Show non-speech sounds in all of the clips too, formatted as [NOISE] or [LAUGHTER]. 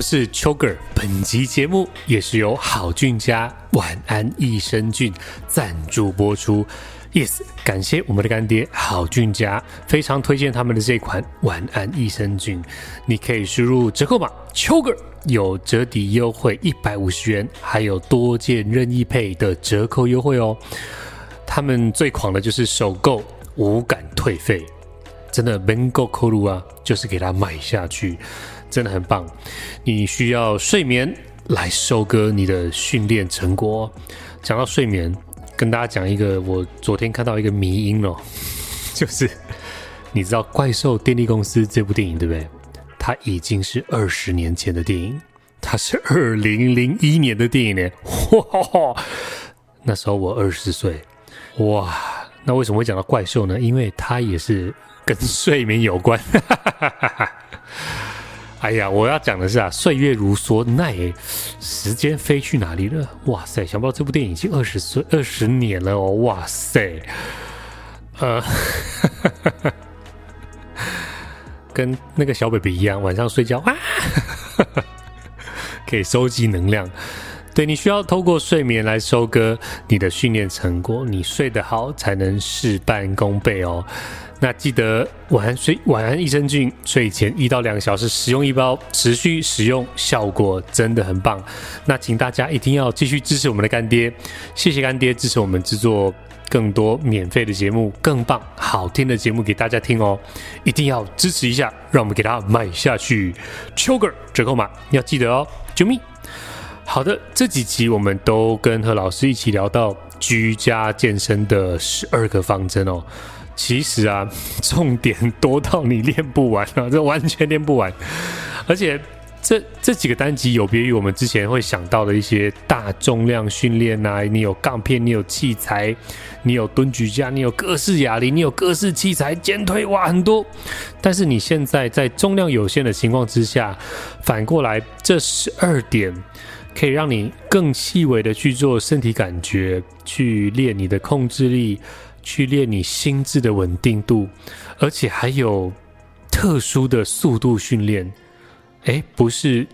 我是邱个。本集节目也是由好菌家晚安益生菌赞助播出。Yes，感谢我们的干爹好菌家，非常推荐他们的这款晚安益生菌。你可以输入折扣码邱个，有折抵优惠一百五十元，还有多件任意配的折扣优惠哦。他们最狂的就是首购无感退费，真的能够扣入啊，就是给他买下去。真的很棒，你需要睡眠来收割你的训练成果。讲到睡眠，跟大家讲一个，我昨天看到一个迷因哦，[LAUGHS] 就是你知道《怪兽电力公司》这部电影对不对？它已经是二十年前的电影，它是二零零一年的电影呢。哇，[LAUGHS] 那时候我二十岁，哇，那为什么会讲到怪兽呢？因为它也是跟睡眠有关。[LAUGHS] 哎呀，我要讲的是啊，岁月如梭，那也时间飞去哪里了？哇塞，想不到这部电影已经二十岁二十年了哦！哇塞，呃，[LAUGHS] 跟那个小 baby 一样，晚上睡觉啊，[LAUGHS] 可以收集能量。对，你需要透过睡眠来收割你的训练成果，你睡得好才能事半功倍哦。那记得晚安睡晚安益生菌，睡前一到两个小时使用一包，持续使用效果真的很棒。那请大家一定要继续支持我们的干爹，谢谢干爹支持我们制作更多免费的节目，更棒好听的节目给大家听哦，一定要支持一下，让我们给它买下去。邱个折扣码要记得哦，啾咪。好的，这几集我们都跟何老师一起聊到居家健身的十二个方针哦。其实啊，重点多到你练不完啊，这完全练不完。而且这这几个单集有别于我们之前会想到的一些大重量训练啊，你有杠片，你有器材，你有蹲举架，你有各式哑铃，你有各式器材，肩推哇很多。但是你现在在重量有限的情况之下，反过来这十二点可以让你更细微的去做身体感觉，去练你的控制力。去练你心智的稳定度，而且还有特殊的速度训练，诶，不是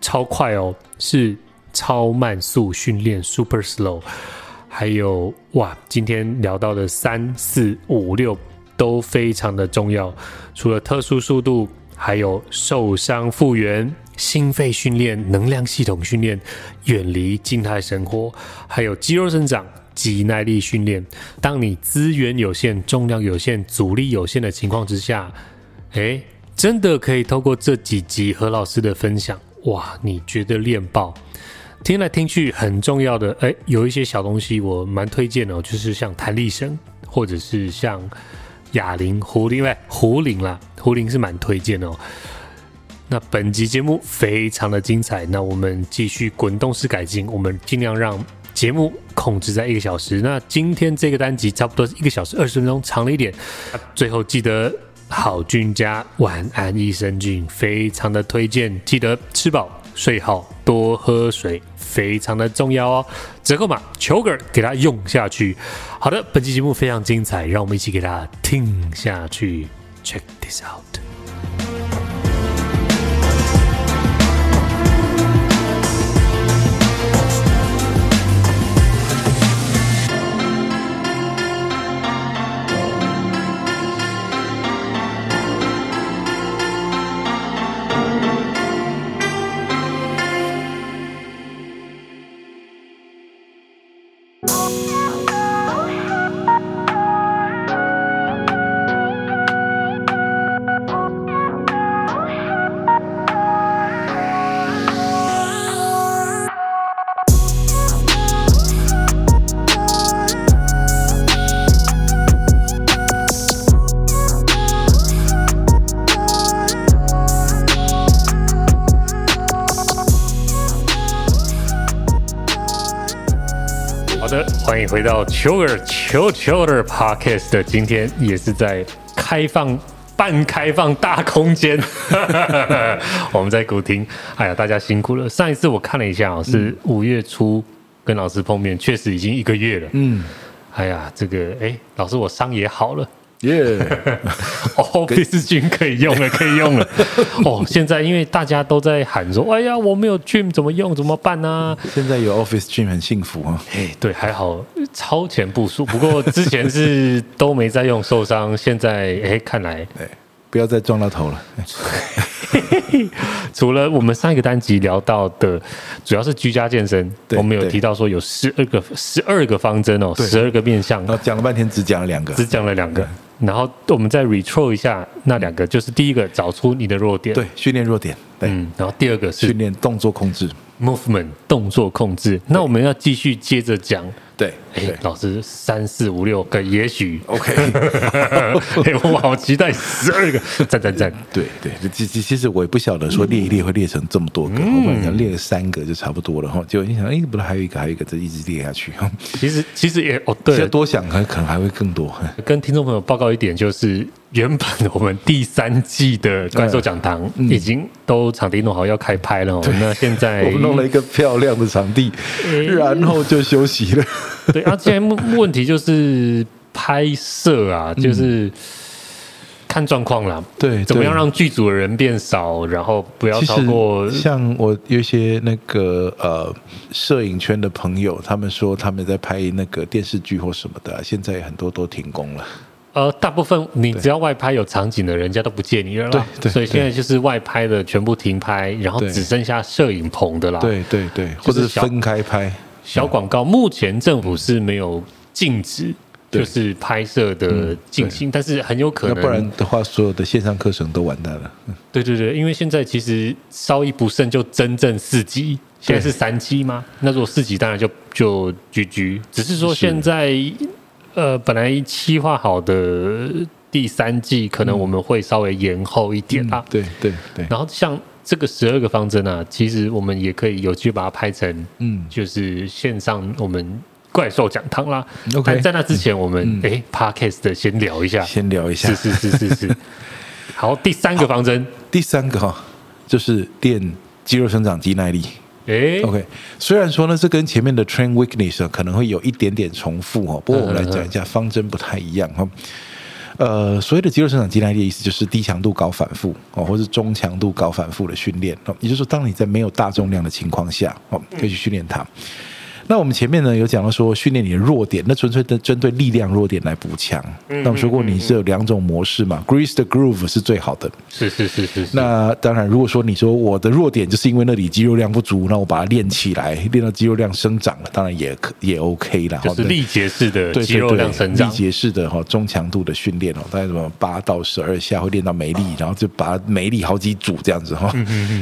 超快哦，是超慢速训练 （super slow）。还有哇，今天聊到的三四五六都非常的重要。除了特殊速度，还有受伤复原、心肺训练、能量系统训练、远离静态生活，还有肌肉生长。肌耐力训练，当你资源有限、重量有限、阻力有限的情况之下，诶，真的可以透过这几集何老师的分享，哇，你觉得练爆？听来听去很重要的，诶，有一些小东西我蛮推荐的，就是像弹力绳，或者是像哑铃、壶铃，喂，壶铃啦，壶铃是蛮推荐的哦。那本集节目非常的精彩，那我们继续滚动式改进，我们尽量让。节目控制在一个小时，那今天这个单集差不多是一个小时二十分钟，长了一点。最后记得好菌家晚安益生菌，非常的推荐，记得吃饱睡好，多喝水，非常的重要哦。折扣码邱个给它用下去。好的，本期节目非常精彩，让我们一起给它听下去。Check this out。的，欢迎回到球儿球球的 Podcast 的。今天也是在开放半开放大空间，[LAUGHS] 我们在古亭。哎呀，大家辛苦了。上一次我看了一下哦，是五月初跟老师碰面，确实已经一个月了。嗯，哎呀，这个哎，老师我伤也好了。耶！哦，[LAUGHS] Office Gym 可以用了，[LAUGHS] 可以用了。哦，现在因为大家都在喊说：“哎呀，我没有 Gym 怎么用？怎么办呢、啊？”现在有 Office Gym 很幸福啊。哎，对，还好超前部署。不过之前是都没在用，受伤。现在哎，看来哎，不要再撞到头了。[LAUGHS] 除了我们上一个单集聊到的，主要是居家健身，我们有提到说有十二个十二个方针哦，十二个面向。然后讲了半天，只讲了两个，只讲了两个。然后我们再 retro 一下那两个，就是第一个找出你的弱点，对，训练弱点，对。嗯，然后第二个是训练动作控制，movement 动作控制。那我们要继续接着讲。对，哎，老师三四五六个，也许。OK，[LAUGHS] 我好期待十二个，赞赞赞！对对，其其其实我也不晓得说列一列会列成这么多个，我本来想列个三个就差不多了哈，结果你想，哎，不是还有一个，还有一个，这一直列下去。哈。其实其实也哦，对，多想还可能还会更多。跟听众朋友报告一点，就是原本我们第三季的怪兽讲堂已经都场地弄好要开拍了，那现在 [LAUGHS] 我们弄了一个漂亮的场地，然后就休息了。[LAUGHS] 对啊，现在问题就是拍摄啊，就是看状况啦。对，怎么样让剧组的人变少，然后不要超过。像我有一些那个呃摄影圈的朋友，他们说他们在拍那个电视剧或什么的，现在很多都停工了。呃，大部分你只要外拍有场景的，人家都不借你了啦。对，所以现在就是外拍的全部停拍，然后只剩下摄影棚的啦。对对对，或者是分开拍。小广告，目前政府是没有禁止，就是拍摄的进行，但是很有可能，不然的话，所有的线上课程都完蛋了。对对对，因为现在其实稍一不慎就真正四级，现在是三级吗？那如果四级，当然就就 GG。只是说现在，呃，本来计划好的第三季，可能我们会稍微延后一点啊。对对对。然后像。这个十二个方针啊，其实我们也可以有机会把它拍成，嗯，就是线上我们怪兽讲堂啦。OK，但在那之前，我们哎，Podcast 的先聊一下，先聊一下，是是是是是。[LAUGHS] 好，第三个方针，第三个哈，就是练肌肉生长肌耐力。哎，OK，虽然说呢，这跟前面的 Train Weakness 可能会有一点点重复哦，不过我们来讲一下方针不太一样哈。呃，所谓的肌肉生长肌耐力的意思就是低强度高反复哦，或是中强度高反复的训练哦，也就是说，当你在没有大重量的情况下哦，可以去训练它。那我们前面呢有讲到说训练你的弱点，那纯粹的针对力量弱点来补强。那我们说过你是有两种模式嘛，Grease the Groove 是最好的。是是是是。那当然，如果说你说我的弱点就是因为那里肌肉量不足，那我把它练起来，练到肌肉量生长了，当然也可也 OK 了。就是力竭式的肌肉量生长，力竭式的哈中强度的训练哦，大概什么八到十二下会练到没力，然后就把没力好几组这样子哈。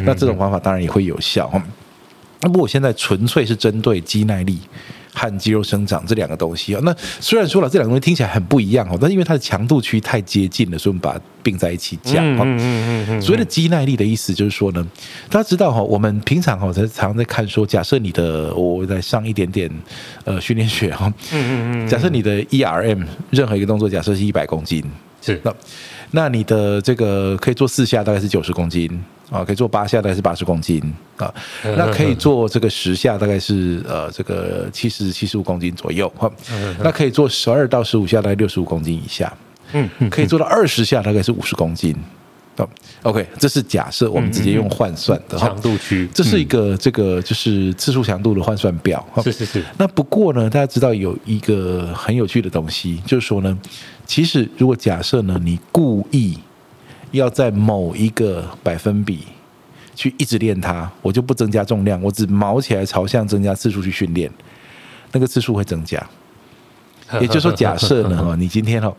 那这种方法当然也会有效哈。那不过我现在纯粹是针对肌耐力和肌肉生长这两个东西啊。那虽然说了这两个东西听起来很不一样哦，但因为它的强度区太接近了，所以我们把它并在一起讲。嗯嗯嗯嗯。所谓的肌耐力的意思就是说呢，大家知道哈，我们平常哈在常常在看说，假设你的我在上一点点呃训练学哈，嗯嗯嗯。假设你的 ERM 任何一个动作，假设是一百公斤，是那那你的这个可以做四下，大概是九十公斤。啊，可以做八下，大概是八十公斤啊。那可以做这个十下，大概是呃这个七十七十五公斤左右。哈，那可以做十二到十五下，大概六十五公斤以下。嗯，可以做到二十下，大概是五十公斤。OK，这是假设我们直接用换算的强度区，这是一个这个就是次数强度的换算表。是是是。那不过呢，大家知道有一个很有趣的东西，就是说呢，其实如果假设呢，你故意。要在某一个百分比去一直练它，我就不增加重量，我只毛起来朝向增加次数去训练，那个次数会增加。也就是说，假设呢，[LAUGHS] 哈，你今天哈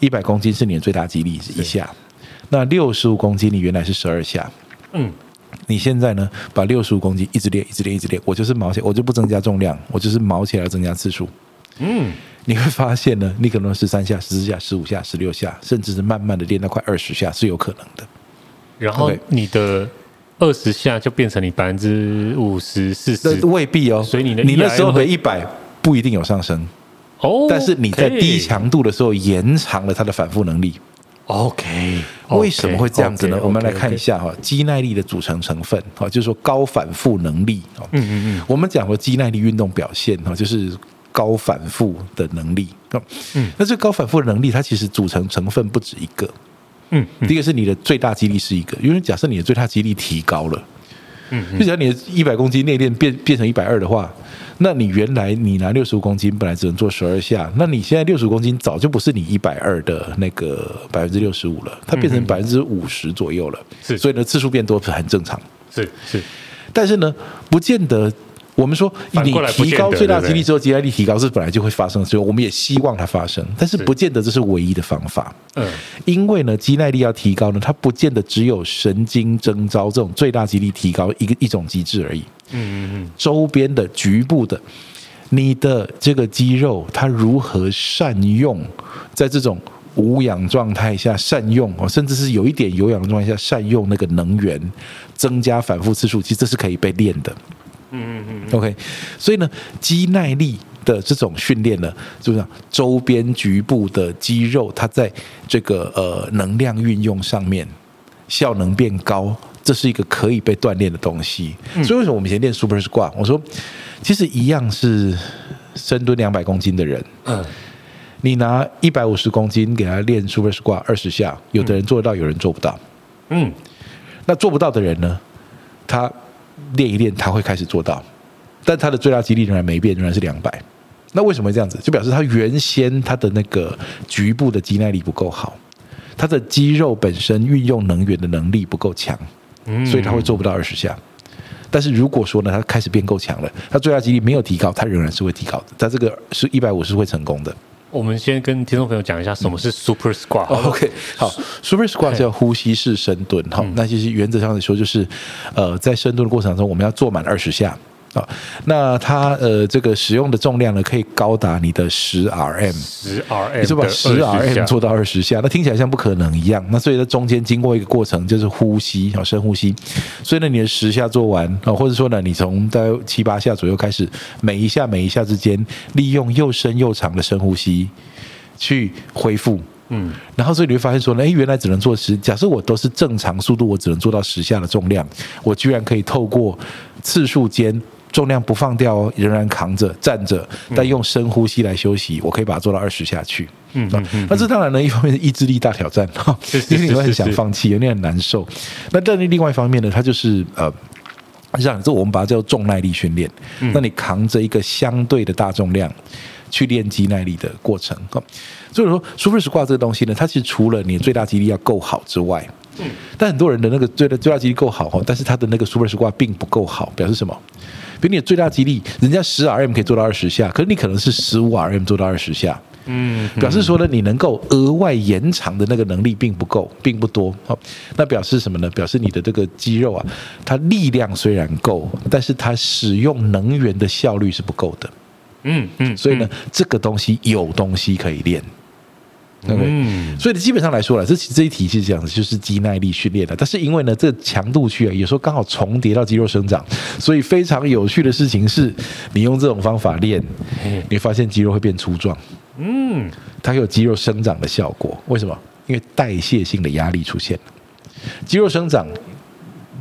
一百公斤是你的最大肌力一下，那六十五公斤你原来是十二下，嗯，你现在呢把六十五公斤一直练，一直练，一直练，我就是毛起来，我就不增加重量，我就是毛起来增加次数，嗯。你会发现呢，你可能十三下、十四下、十五下、十六下，甚至是慢慢的练到快二十下是有可能的。然后你的二十下就变成你百分之五十、四十，未必哦。所以你的、ERM、你那时候的一百不一定有上升。哦，但是你在低强度的时候延长了它的反复能力。OK，为什么会这样子呢？我们来看一下哈，肌耐力的组成成分哈，就是说高反复能力。嗯嗯嗯，我们讲过肌耐力运动表现哈，就是高反复的能力。嗯，那这高反复的能力，它其实组成成分不止一个。嗯，第一个是你的最大肌力是一个，因为假设你的最大肌力提高了，嗯，就假设你的一百公斤内练变变成一百二的话。那你原来你拿六十五公斤，本来只能做十二下，那你现在六十五公斤早就不是你一百二的那个百分之六十五了，它变成百分之五十左右了。是，所以呢，次数变多是很正常。是是，但是呢，不见得。我们说，你提高最大肌力之后，肌耐力提高是本来就会发生，所以我们也希望它发生，但是不见得这是唯一的方法。嗯，因为呢，肌耐力要提高呢，它不见得只有神经征召这种最大肌力提高一个一种机制而已。嗯嗯嗯，周边的局部的，你的这个肌肉它如何善用，在这种无氧状态下善用哦，甚至是有一点有氧的状态下善用那个能源，增加反复次数，其实这是可以被练的。嗯嗯嗯，OK，所以呢，肌耐力的这种训练呢，就是周边局部的肌肉，它在这个呃能量运用上面效能变高，这是一个可以被锻炼的东西。所以为什么我们以前练 Super Squat？我说，其实一样是深蹲两百公斤的人，嗯，你拿一百五十公斤给他练 Super Squat 二十下，有的人做得到，有人做不到。嗯，那做不到的人呢，他。练一练，他会开始做到，但他的最大肌力仍然没变，仍然是两百。那为什么会这样子？就表示他原先他的那个局部的肌耐力不够好，他的肌肉本身运用能源的能力不够强，所以他会做不到二十下。但是如果说呢，他开始变够强了，他最大肌力没有提高，他仍然是会提高的。他这个是一百五是会成功的。我们先跟听众朋友讲一下什么是 Super Squat。嗯。OK，好，Super Squat 叫呼吸式深蹲。好，那其实原则上来说，就是呃，在深蹲的过程中，我们要做满二十下。啊，那它呃，这个使用的重量呢，可以高达你的十 RM，十 RM，你是把十 RM 做到二十下，那听起来像不可能一样。那所以在中间经过一个过程，就是呼吸，好深呼吸。所以呢，你的十下做完啊，或者说呢，你从大概七八下左右开始，每一下每一下之间，利用又深又长的深呼吸去恢复。嗯，然后所以你会发现说呢，哎，原来只能做十。假设我都是正常速度，我只能做到十下的重量，我居然可以透过次数间。重量不放掉哦，仍然扛着站着，但用深呼吸来休息，我可以把它做到二十下去。嗯，那这当然呢，一方面是意志力大挑战哈，[LAUGHS] 因为你会很想放弃，有点很难受。那但是另外一方面呢，它就是呃，让这我们把它叫重耐力训练。那你扛着一个相对的大重量去练肌耐力的过程。所以说，Super Squat 这个东西呢，它其实除了你最大肌力要够好之外，但很多人的那个最大最大肌力够好哈，但是他的那个 Super Squat 并不够好，表示什么？比如你的最大肌力，人家十 RM 可以做到二十下，可是你可能是十五 RM 做到二十下，嗯，表示说呢，你能够额外延长的那个能力并不够，并不多。好，那表示什么呢？表示你的这个肌肉啊，它力量虽然够，但是它使用能源的效率是不够的。嗯嗯，所以呢，这个东西有东西可以练。Okay? 嗯，所以基本上来说了，这这一题是这样子，就是肌耐力训练的。但是因为呢，这强度区啊，有时候刚好重叠到肌肉生长，所以非常有趣的事情是，你用这种方法练，你发现肌肉会变粗壮。嗯，它有肌肉生长的效果。为什么？因为代谢性的压力出现了，肌肉生长。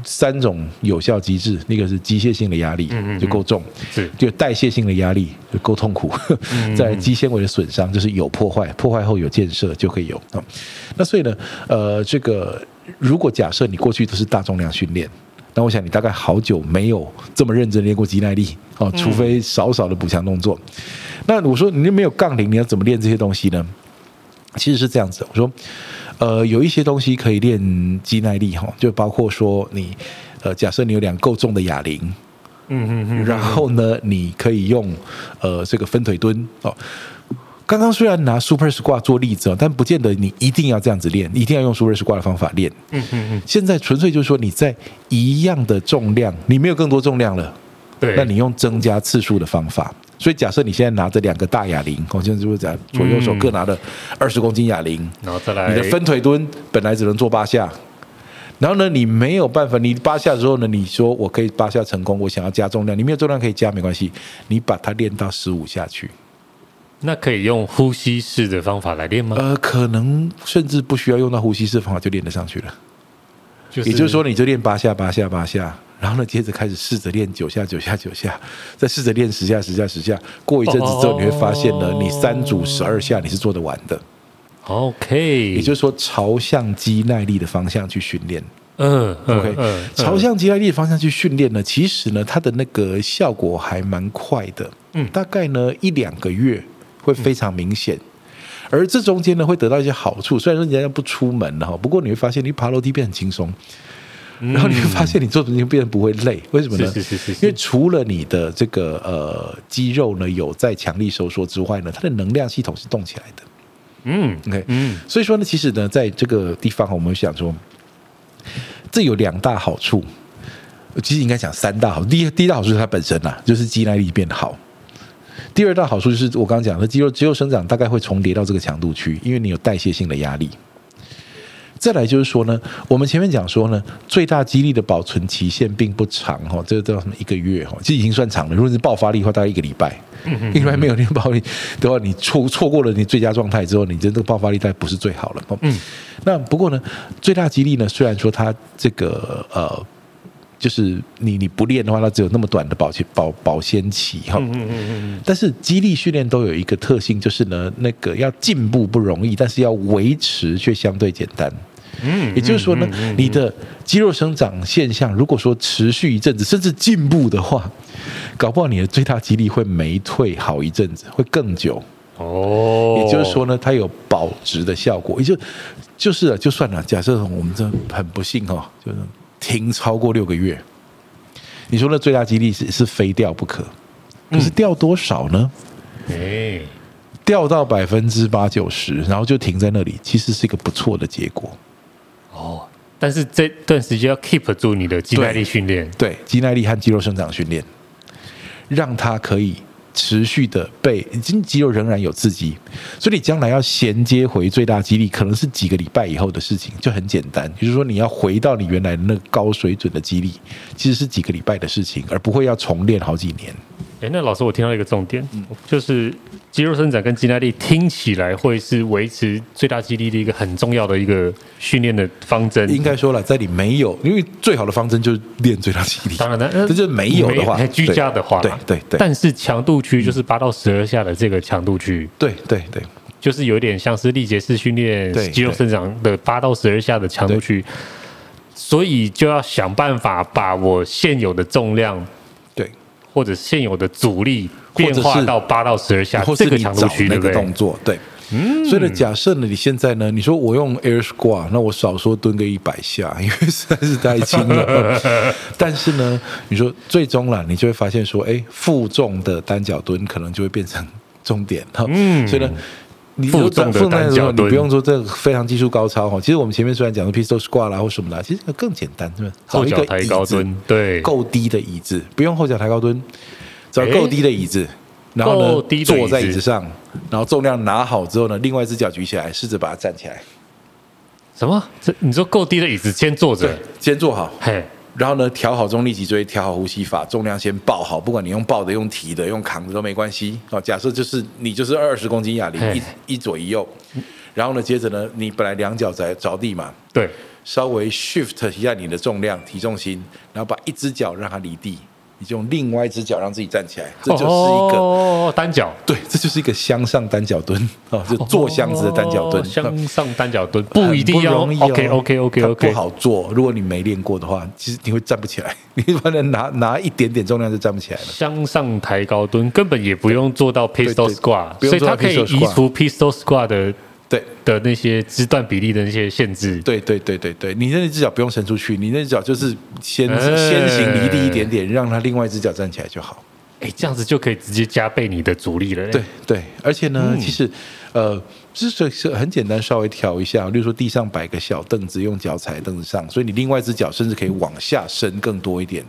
三种有效机制，那个是机械性的压力就够重，是就代谢性的压力就够痛苦，在肌纤维的损伤就是有破坏，破坏后有建设就可以有啊。那所以呢，呃，这个如果假设你过去都是大重量训练，那我想你大概好久没有这么认真练过肌耐力哦，除非少少的补强动作。那我说你又没有杠铃，你要怎么练这些东西呢？其实是这样子，我说。呃，有一些东西可以练肌耐力哈，就包括说你，呃，假设你有两够重的哑铃，嗯嗯嗯，然后呢，你可以用呃这个分腿蹲哦。刚刚虽然拿 Super Squat 做例子哦，但不见得你一定要这样子练，一定要用 Super Squat 的方法练。嗯嗯嗯。现在纯粹就是说你在一样的重量，你没有更多重量了，对，那你用增加次数的方法。所以，假设你现在拿着两个大哑铃，我现在就是讲左右手各拿了二十公斤哑铃，然后再来你的分腿蹲本来只能做八下，然后呢，你没有办法，你八下之后呢，你说我可以八下成功，我想要加重量，你没有重量可以加没关系，你把它练到十五下去。那可以用呼吸式的方法来练吗？呃，可能甚至不需要用到呼吸式方法就练得上去了。就是、也就是说，你就练八下八下八下，然后呢，接着开始试着练九下九下九下，再试着练十下十下十下。过一阵子之后，你会发现呢，哦、你三组十二下你是做得完的。OK，也就是说，朝向肌耐力的方向去训练。嗯，OK，嗯，朝向肌耐力的方向去训练呢，其实呢，它的那个效果还蛮快的。嗯，大概呢一两个月会非常明显，而这中间呢会得到一些好处。虽然说人家不出门了哈，不过你会发现你爬楼梯变很轻松，然后你会发现你做东西变得不会累。[LAUGHS] 为什么呢？因为除了你的这个呃肌肉呢有在强力收缩之外呢，它的能量系统是动起来的。嗯，OK，嗯，所以说呢，其实呢，在这个地方，我们想说，这有两大好处，其实应该讲三大好。第一，第一大好处是它本身呐，就是肌耐力变好；第二大好处就是我刚刚讲的肌肉肌肉生长大概会重叠到这个强度区，因为你有代谢性的压力。再来就是说呢，我们前面讲说呢，最大肌力的保存期限并不长哈，这个叫什么一个月哈，其实已经算长了。如果是爆发力的话，大概一个礼拜。一个礼拜没有练爆发力的话，你错错过了你最佳状态之后，你真的爆发力大概不是最好了。嗯，那不过呢，最大肌力呢，虽然说它这个呃，就是你你不练的话，它只有那么短的保鲜保保鲜期哈。嗯嗯嗯。但是肌力训练都有一个特性，就是呢，那个要进步不容易，但是要维持却相对简单。嗯，也就是说呢，你的肌肉生长现象，如果说持续一阵子，甚至进步的话，搞不好你的最大肌力会没退好一阵子，会更久。哦，也就是说呢，它有保值的效果。也就就是就算了，假设我们这很不幸哦，就是停超过六个月，你说那最大肌力是是非掉不可，可是掉多少呢？哎，掉到百分之八九十，然后就停在那里，其实是一个不错的结果。哦，但是这段时间要 keep 住你的肌耐力训练，对，肌耐力和肌肉生长训练，让它可以持续的被，已经肌肉仍然有刺激，所以你将来要衔接回最大肌力，可能是几个礼拜以后的事情，就很简单，就是说你要回到你原来那个高水准的肌力，其实是几个礼拜的事情，而不会要重练好几年。哎，那老师，我听到一个重点，嗯，就是肌肉生长跟肌耐力听起来会是维持最大肌力的一个很重要的一个训练的方针。应该说了，在你没有，因为最好的方针就是练最大肌力。当然了，这就是没有的话，居家的话，对对对。但是强度区就是八到十二下的这个强度区，对对对，就是有点像是力竭式训练肌肉生长的八到十二下的强度区，所以就要想办法把我现有的重量。或者现有的阻力变化到八到十二下，或这个强度区那个动作，对，嗯，所以呢，假设呢，你现在呢，你说我用 Air Squat，那我少说蹲个一百下，[LAUGHS] 因为实在是太轻了。[LAUGHS] 但是呢，你说最终了，你就会发现说，哎，负重的单脚蹲可能就会变成重点哈。嗯，所以呢。你负重的单脚蹲，你不用说这个非常技术高超哈。其实我们前面虽然讲的 pistol squat 啦或什么的，其实更简单，对吧？后脚抬高蹲，对，够低的椅子，不用后脚抬高蹲，找够低的椅子，然后呢，坐在椅子上，然后重量拿好之后呢，另外一只脚举起来，试着把它站起来。什么？这你说够低的椅子，先坐着，先坐好，嘿。然后呢，调好中立脊椎，调好呼吸法，重量先抱好，不管你用抱的、用提的、用扛的都没关系。哦，假设就是你就是二十公斤哑铃，一一左一右。然后呢，接着呢，你本来两脚在着地嘛，对，稍微 shift 一下你的重量、体重心，然后把一只脚让它离地。你就用另外一只脚让自己站起来，这就是一个哦单脚，对，这就是一个向上单脚蹲 [LAUGHS] 哦，就坐箱子的单脚蹲，向上单脚蹲不一定要 OK OK OK OK 不好做，如果你没练过的话，其实你会站不起来，[LAUGHS] 你反正拿拿一点点重量就站不起来了。向上抬高蹲根本也不用做到 pistol squat，所以它可以移除 pistol squat 的。对的那些肢段比例的那些限制，对对对对对，你那只脚不用伸出去，你那只脚就是先、欸、先行离地一点点，让它另外一只脚站起来就好。哎，这样子就可以直接加倍你的阻力了。对对，而且呢，嗯、其实呃，就是是很简单，稍微调一下，例如说地上摆个小凳子，用脚踩凳子上，所以你另外一只脚甚至可以往下伸更多一点。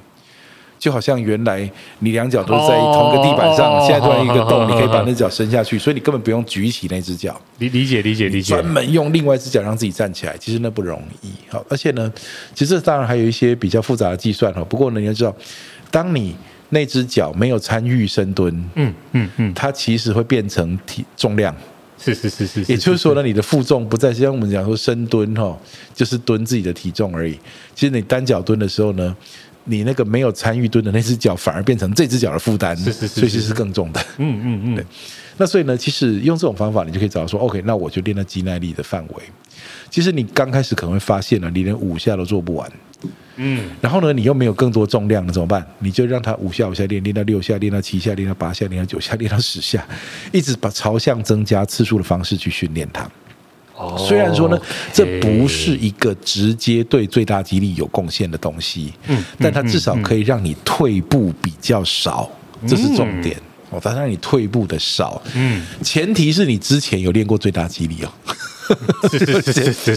就好像原来你两脚都在同一个地板上，现在突然一个洞，你可以把那脚伸下去，所以你根本不用举起那只脚。理理解理解理解。专门用另外一只脚让自己站起来，其实那不容易。好，而且呢，其实当然还有一些比较复杂的计算哈。不过呢，你要知道，当你那只脚没有参与深蹲，嗯嗯嗯，它其实会变成体重量。是是是是，也就是说呢，你的负重不再像我们讲说深蹲哈，就是蹲自己的体重而已。其实你单脚蹲的时候呢。你那个没有参与蹲的那只脚，[LAUGHS] 反而变成这只脚的负担，是是是是，所以其实是更重的。嗯嗯嗯，对。那所以呢，其实用这种方法，你就可以找到说，OK，那我就练到肌耐力的范围。其实你刚开始可能会发现呢，你连五下都做不完。嗯。然后呢，你又没有更多重量了，怎么办？你就让他五下五下练，练到六下，练到七下，练到八下，练到九下，练到十下，一直把朝向增加次数的方式去训练它。虽然说呢，这不是一个直接对最大肌力有贡献的东西，嗯，但它至少可以让你退步比较少，这是重点哦。它让你退步的少，嗯，前提是你之前有练过最大肌力哦，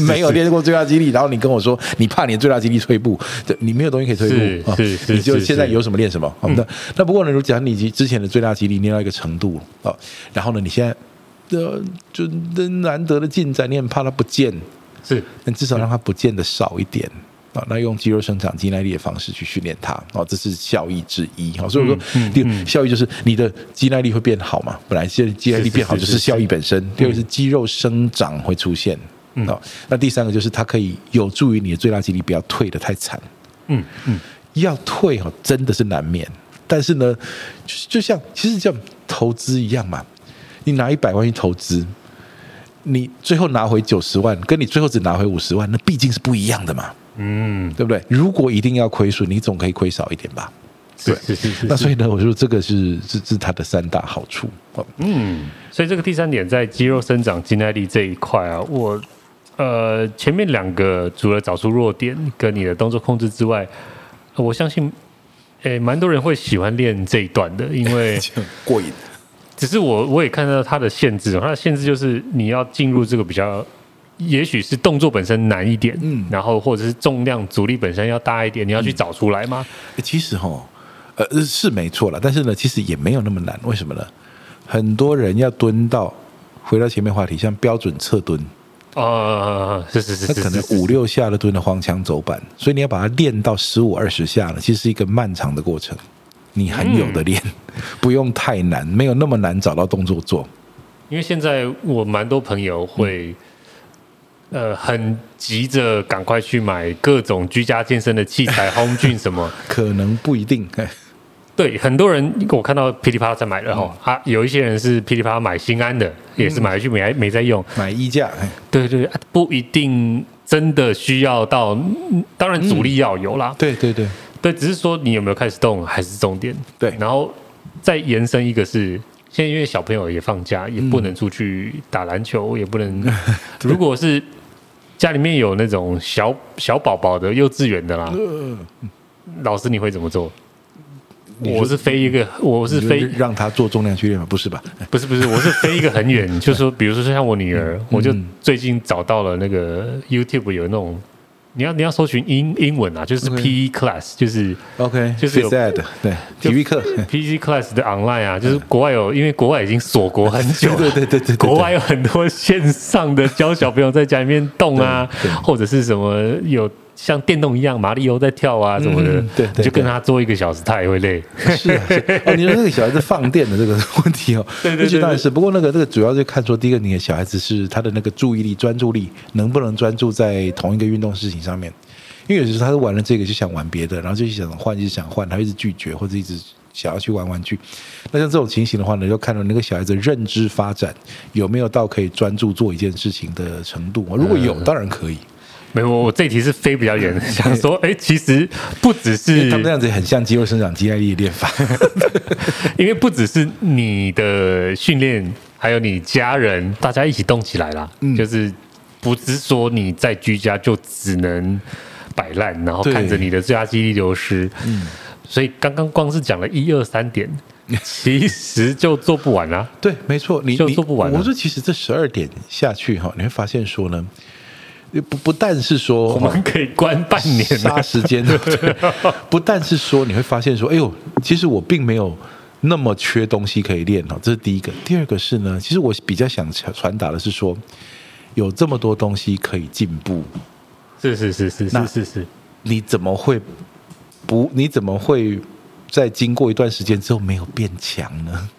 没有练过最大肌力，然后你跟我说你怕你的最大肌力退步，你没有东西可以退步啊，你就现在有什么练什么。好的，那不过呢，如果讲你之前的最大肌力练到一个程度啊，然后呢，你现在。这就难得的进展，你很怕它不见，是，但至少让它不见的少一点啊。那用肌肉生长、肌耐力的方式去训练它啊，这是效益之一。好，所以说，第二效益就是你的肌耐力会变好嘛。本来现在肌耐力变好就是效益本身。第二个是肌肉生长会出现啊。那第三个就是它可以有助于你的最大肌力不要退的太惨。嗯嗯，要退哈真的是难免，但是呢，就就像其实像投资一样嘛。你拿一百万去投资，你最后拿回九十万，跟你最后只拿回五十万，那毕竟是不一样的嘛，嗯，对不对？如果一定要亏损，你总可以亏少一点吧？对，是是是。那所以呢，我说这个是是是它的三大好处。嗯，所以这个第三点在肌肉生长、肌耐力这一块啊，我呃前面两个除了找出弱点跟你的动作控制之外，我相信，诶，蛮多人会喜欢练这一段的，因为 [LAUGHS] 过瘾。只是我我也看到它的限制，它的限制就是你要进入这个比较，也许是动作本身难一点，嗯，然后或者是重量阻力本身要大一点，你要去找出来吗？其实哈，呃，是没错了，但是呢，其实也没有那么难。为什么呢？很多人要蹲到，回到前面话题，像标准侧蹲，哦，是是是，他可能五六下的蹲的黄墙走板，所以你要把它练到十五二十下呢，其实是一个漫长的过程。你很有的练，[LAUGHS] 不用太难，没有那么难找到动作做。因为现在我蛮多朋友会，呃，很急着赶快去买各种居家健身的器材，[LAUGHS] Home Gym 什么，可能不一定。[LAUGHS] 对，很多人我看到噼里啪啦在买的哈，啊，有一些人是噼里啪啦买心安的，也是买回去没没在用，买衣架。对对，不一定真的需要到，当然阻力要有啦。对对对。对，只是说你有没有开始动还是重点。对，然后再延伸一个是，现在因为小朋友也放假，也不能出去打篮球，也不能。[LAUGHS] 如果是家里面有那种小小宝宝的幼稚园的啦，老师你会怎么做？我是飞一个，我是飞让他做重量训练吗？不是吧？不是不是，我是飞一个很远，[LAUGHS] 就是说，比如说像我女儿，我就最近找到了那个 YouTube 有那种。你要你要搜寻英英文啊，就是 PE class，就是 OK，就是有对体育课。[LAUGHS] PE class 的 online 啊，就是国外有，因为国外已经锁国很久了，对对对对，国外有很多线上的教小朋友在家里面动啊，或者是什么有。像电动一样，马里欧在跳啊，什么的，嗯、对，对，对，就跟他做一个小时，他也会累。是啊，是 [LAUGHS] 哦，你说那个小孩子放电的这个问题哦，对对对，当然是。不过那个这个主要就看说，第一个，你的小孩子是他的那个注意力、专注力能不能专注在同一个运动事情上面？因为有时候他是玩了这个就想玩别的，然后就想换，就想换，他一直拒绝或者一直想要去玩玩具。那像这种情形的话呢，就看到那个小孩子认知发展有没有到可以专注做一件事情的程度。如果有，当然可以。没有，我这题是飞比较远，[LAUGHS] 想说，哎，其实不只是他们这样子，很像肌肉生长、肌耐力的练法。因为不只是你的训练，还有你家人，大家一起动起来啦。嗯，就是不是说你在居家就只能摆烂，然后看着你的最佳肌力流失。嗯，所以刚刚光是讲了一二三点，其实就做不完啊。对，没错，你就做不完。我说，其实这十二点下去哈，你会发现说呢。不不但是说我们可以关半年杀时间，[LAUGHS] 对，不但是说你会发现说，哎呦，其实我并没有那么缺东西可以练哦，这是第一个。第二个是呢，其实我比较想传达的是说，有这么多东西可以进步，是是是是是是是，你怎么会不？你怎么会在经过一段时间之后没有变强呢？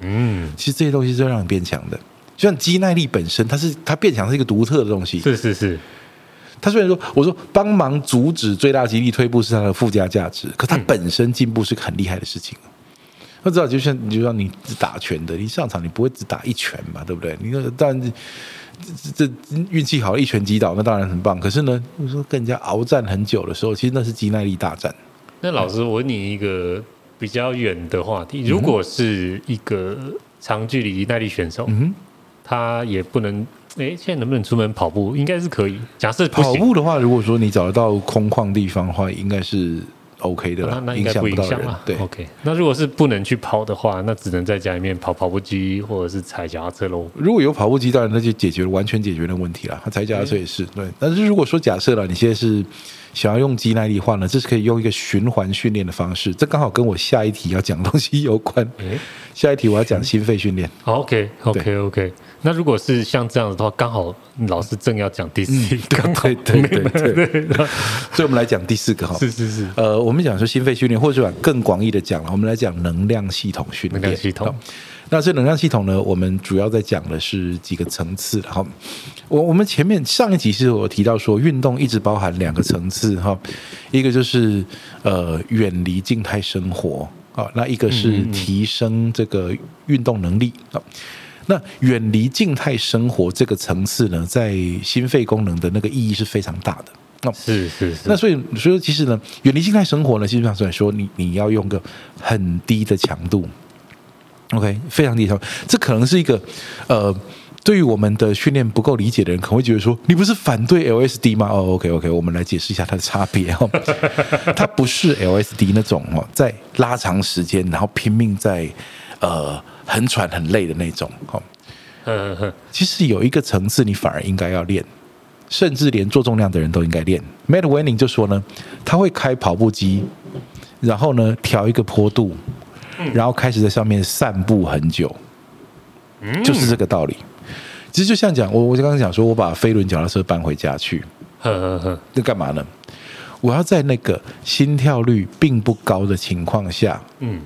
嗯，其实这些东西是会让你变强的。就像肌耐力本身，它是它变强是一个独特的东西。是是是，他虽然说我说帮忙阻止最大肌力退步是它的附加价值，可它本身进步是很厉害的事情。我、嗯、知道，就像你就像你打拳的，你上场你不会只打一拳嘛，对不对？你当然这这运气好，一拳击倒那当然很棒。可是呢，我说跟人家鏖战很久的时候，其实那是肌耐力大战。那老师，我问你一个比较远的话题，如果是一个长距离耐力选手，嗯他也不能，哎，现在能不能出门跑步？应该是可以。假设跑步的话，如果说你找得到空旷地方的话，应该是 OK 的啦。那应该不影响嘛？对，OK。那如果是不能去跑的话，那只能在家里面跑跑步机或者是踩脚踏车喽。如果有跑步机，当然那就解决了，完全解决了问题了。踩脚踏车也是对。但是如果说假设了你现在是想要用肌耐力的话呢，这是可以用一个循环训练的方式。这刚好跟我下一题要讲的东西有关。下一题我要讲心肺训练。OK，OK，OK。那如果是像这样子的话，刚好老师正要讲第四个，嗯、对对对对 [LAUGHS] 对，所以我们来讲第四个哈。是是是，呃，我们讲说心肺训练，或者讲更广义的讲了，我们来讲能量系统训练。能量系统，那这能量系统呢，我们主要在讲的是几个层次哈。我我们前面上一集是我提到说，运动一直包含两个层次哈，一个就是呃远离静态生活啊，那一个是提升这个运动能力啊。那远离静态生活这个层次呢，在心肺功能的那个意义是非常大的。那是是是。那所以所以说，其实呢，远离静态生活呢，基本上是来说，你你要用个很低的强度，OK，非常低的强度。这可能是一个呃，对于我们的训练不够理解的人，可能会觉得说，你不是反对 LSD 吗？哦，OK OK，我们来解释一下它的差别哦。[LAUGHS] 它不是 LSD 那种哦，在拉长时间，然后拼命在呃。很喘很累的那种，哈，其实有一个层次，你反而应该要练，甚至连做重量的人都应该练。Matt Wenning 就说呢，他会开跑步机，然后呢调一个坡度，然后开始在上面散步很久，就是这个道理。其实就像讲，我我就刚刚讲说，我把飞轮脚踏车搬回家去，那干嘛呢？我要在那个心跳率并不高的情况下，嗯。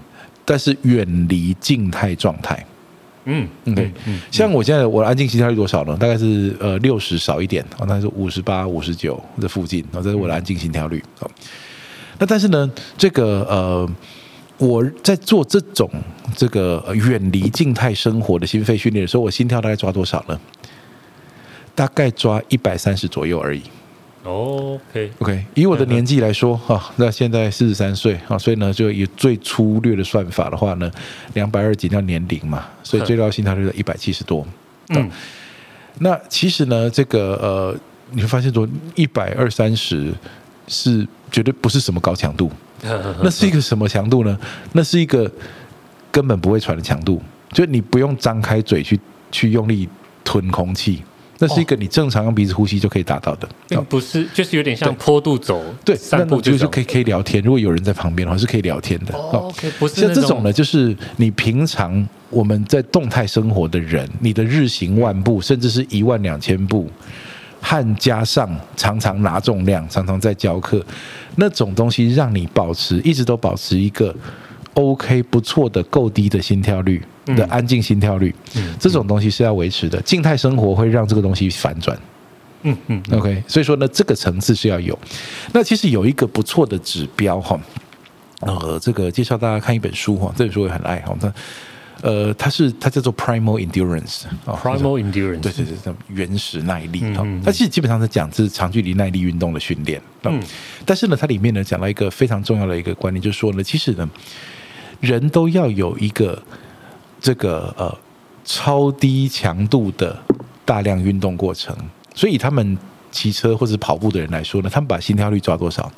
但是远离静态状态，嗯，OK，嗯，像我现在我的安静心跳率多少呢？大概是呃六十少一点，大概是五十八、五十九的附近，这是我的安静心跳率。好，那但是呢，这个呃，我在做这种这个远离静态生活的心肺训练的时候，我心跳大概抓多少呢？大概抓一百三十左右而已。哦，OK，OK，以我的年纪来说，哈、嗯，那现在四十三岁，啊，所以呢，就以最粗略的算法的话呢，两百二减掉年龄嘛，所以最高心跳率在一百七十多。嗯，那其实呢，这个呃，你会发现说一百二三十是绝对不是什么高强度，[LAUGHS] 那是一个什么强度呢？那是一个根本不会喘的强度，就你不用张开嘴去去用力吞空气。那是一个你正常用鼻子呼吸就可以达到的，并不是，就是有点像坡度走，对，散步就是可以可以聊天。如果有人在旁边的话，是可以聊天的。哦，OK，不是像这种呢，就是你平常我们在动态生活的人，你的日行万步，甚至是一万两千步，和加上常常拿重量，常常在教课，那种东西让你保持一直都保持一个 OK 不错的够低的心跳率。的安静心跳率，嗯，这种东西是要维持的。静态生活会让这个东西反转，嗯嗯，OK。所以说呢，这个层次是要有。那其实有一个不错的指标哈，呃，这个介绍大家看一本书哈，这本书我也很爱哈。它呃，它是它叫做 Primal Endurance，Primal Endurance，对对对，叫原始耐力哈。它其实基本上是讲这是长距离耐力运动的训练，嗯。但是呢，它里面呢讲到一个非常重要的一个观念，就是说呢，其实呢，人都要有一个。这个呃超低强度的大量运动过程，所以他们骑车或者跑步的人来说呢，他们把心跳率抓多少？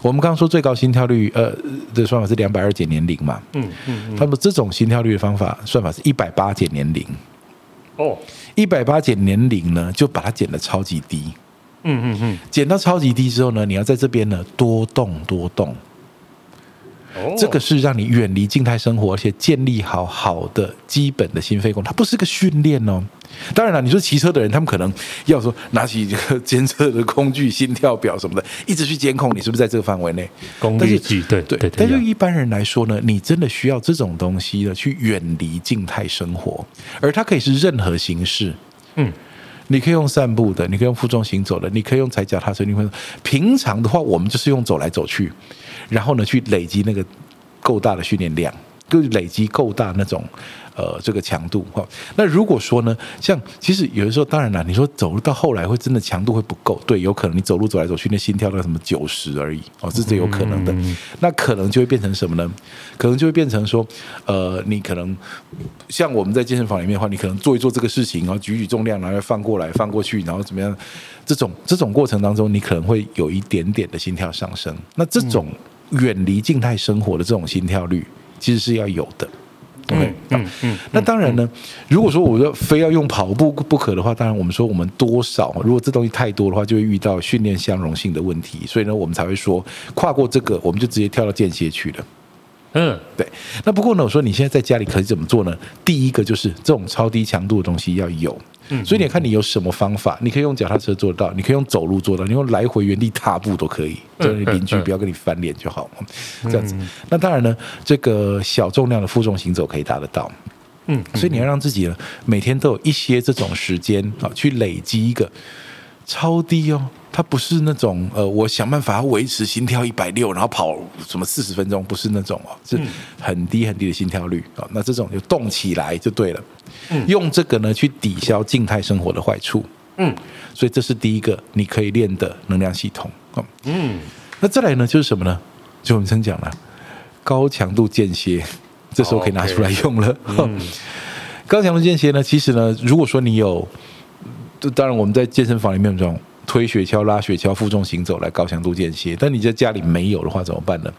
我们刚刚说最高心跳率呃的算法是两百二减年龄嘛，嗯嗯，他们这种心跳率的方法算法是一百八减年龄，哦，一百八减年龄呢就把它减的超级低，嗯嗯嗯，减到超级低之后呢，你要在这边呢多动多动。哦，这个是让你远离静态生活，而且建立好好的基本的心肺功能。它不是个训练哦。当然了，你说骑车的人，他们可能要说拿起这个监测的工具、心跳表什么的，一直去监控你是不是在这个范围内。功率计，对对对。但对一般人来说呢，你真的需要这种东西呢，去远离静态生活，而它可以是任何形式。嗯。你可以用散步的，你可以用负重行走的，你可以用踩脚踏车。你会平常的话，我们就是用走来走去，然后呢，去累积那个够大的训练量，就累积够大那种。呃，这个强度哈，那如果说呢，像其实有的时候，当然了，你说走路到后来会真的强度会不够，对，有可能你走路走来走去，那心跳到什么九十而已哦，这是有可能的。那可能就会变成什么呢？可能就会变成说，呃，你可能像我们在健身房里面的话，你可能做一做这个事情，然后举举重量，然后放过来放过去，然后怎么样？这种这种过程当中，你可能会有一点点的心跳上升。那这种远离静态生活的这种心跳率，其实是要有的。对，嗯嗯，那当然呢。如果说我说非要用跑步不可的话，当然我们说我们多少，如果这东西太多的话，就会遇到训练相容性的问题。所以呢，我们才会说跨过这个，我们就直接跳到间歇去了。嗯，对。那不过呢，我说你现在在家里可以怎么做呢？第一个就是这种超低强度的东西要有。嗯，所以你看你有什么方法？你可以用脚踏车做得到，你可以用走路做到，你用来回原地踏步都可以。就是邻居不要跟你翻脸就好。这样子。那当然呢，这个小重量的负重行走可以达得到。嗯，所以你要让自己呢，每天都有一些这种时间啊，去累积一个超低哦。它不是那种呃，我想办法要维持心跳一百六，然后跑什么四十分钟，不是那种哦，是很低很低的心跳率啊。那这种就动起来就对了。用这个呢去抵消静态生活的坏处。嗯，所以这是第一个你可以练的能量系统。嗯，那再来呢就是什么呢？就我们曾讲了高强度间歇，这时候可以拿出来用了。嗯，高强度间歇呢，其实呢，如果说你有，当然我们在健身房里面这种。推雪橇、拉雪橇、负重行走来高强度间歇，但你在家里没有的话怎么办呢？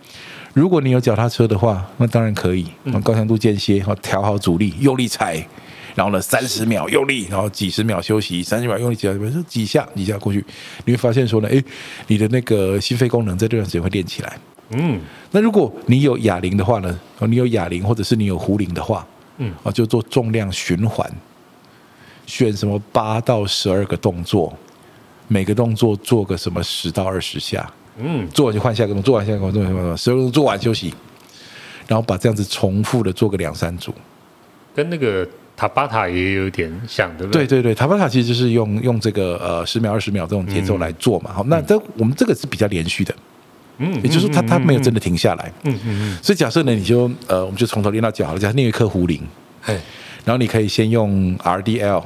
如果你有脚踏车的话，那当然可以。高强度间歇，然后调好阻力，用力踩，然后呢三十秒用力，然后几十秒休息，三十秒用力几下，几下几下过去，你会发现说呢，诶，你的那个心肺功能在这段时间会练起来。嗯，那如果你有哑铃的话呢？你有哑铃或者是你有壶铃的话，嗯，啊，就做重量循环，选什么八到十二个动作。每个动作做个什么十到二十下，嗯，做完就换下一个动作，做完下一个动作，做完十二个动作做完休息，然后把这样子重复的做个两三组，跟那个塔巴塔也有点像，对不对？对对对，塔巴塔其实就是用用这个呃十秒二十秒这种节奏来做嘛。好，那这我们这个是比较连续的，嗯，也就是说它它没有真的停下来，嗯嗯嗯。所以假设呢，你就呃我们就从头练到脚好了，假设练一颗壶铃，哎，然后你可以先用 RDL。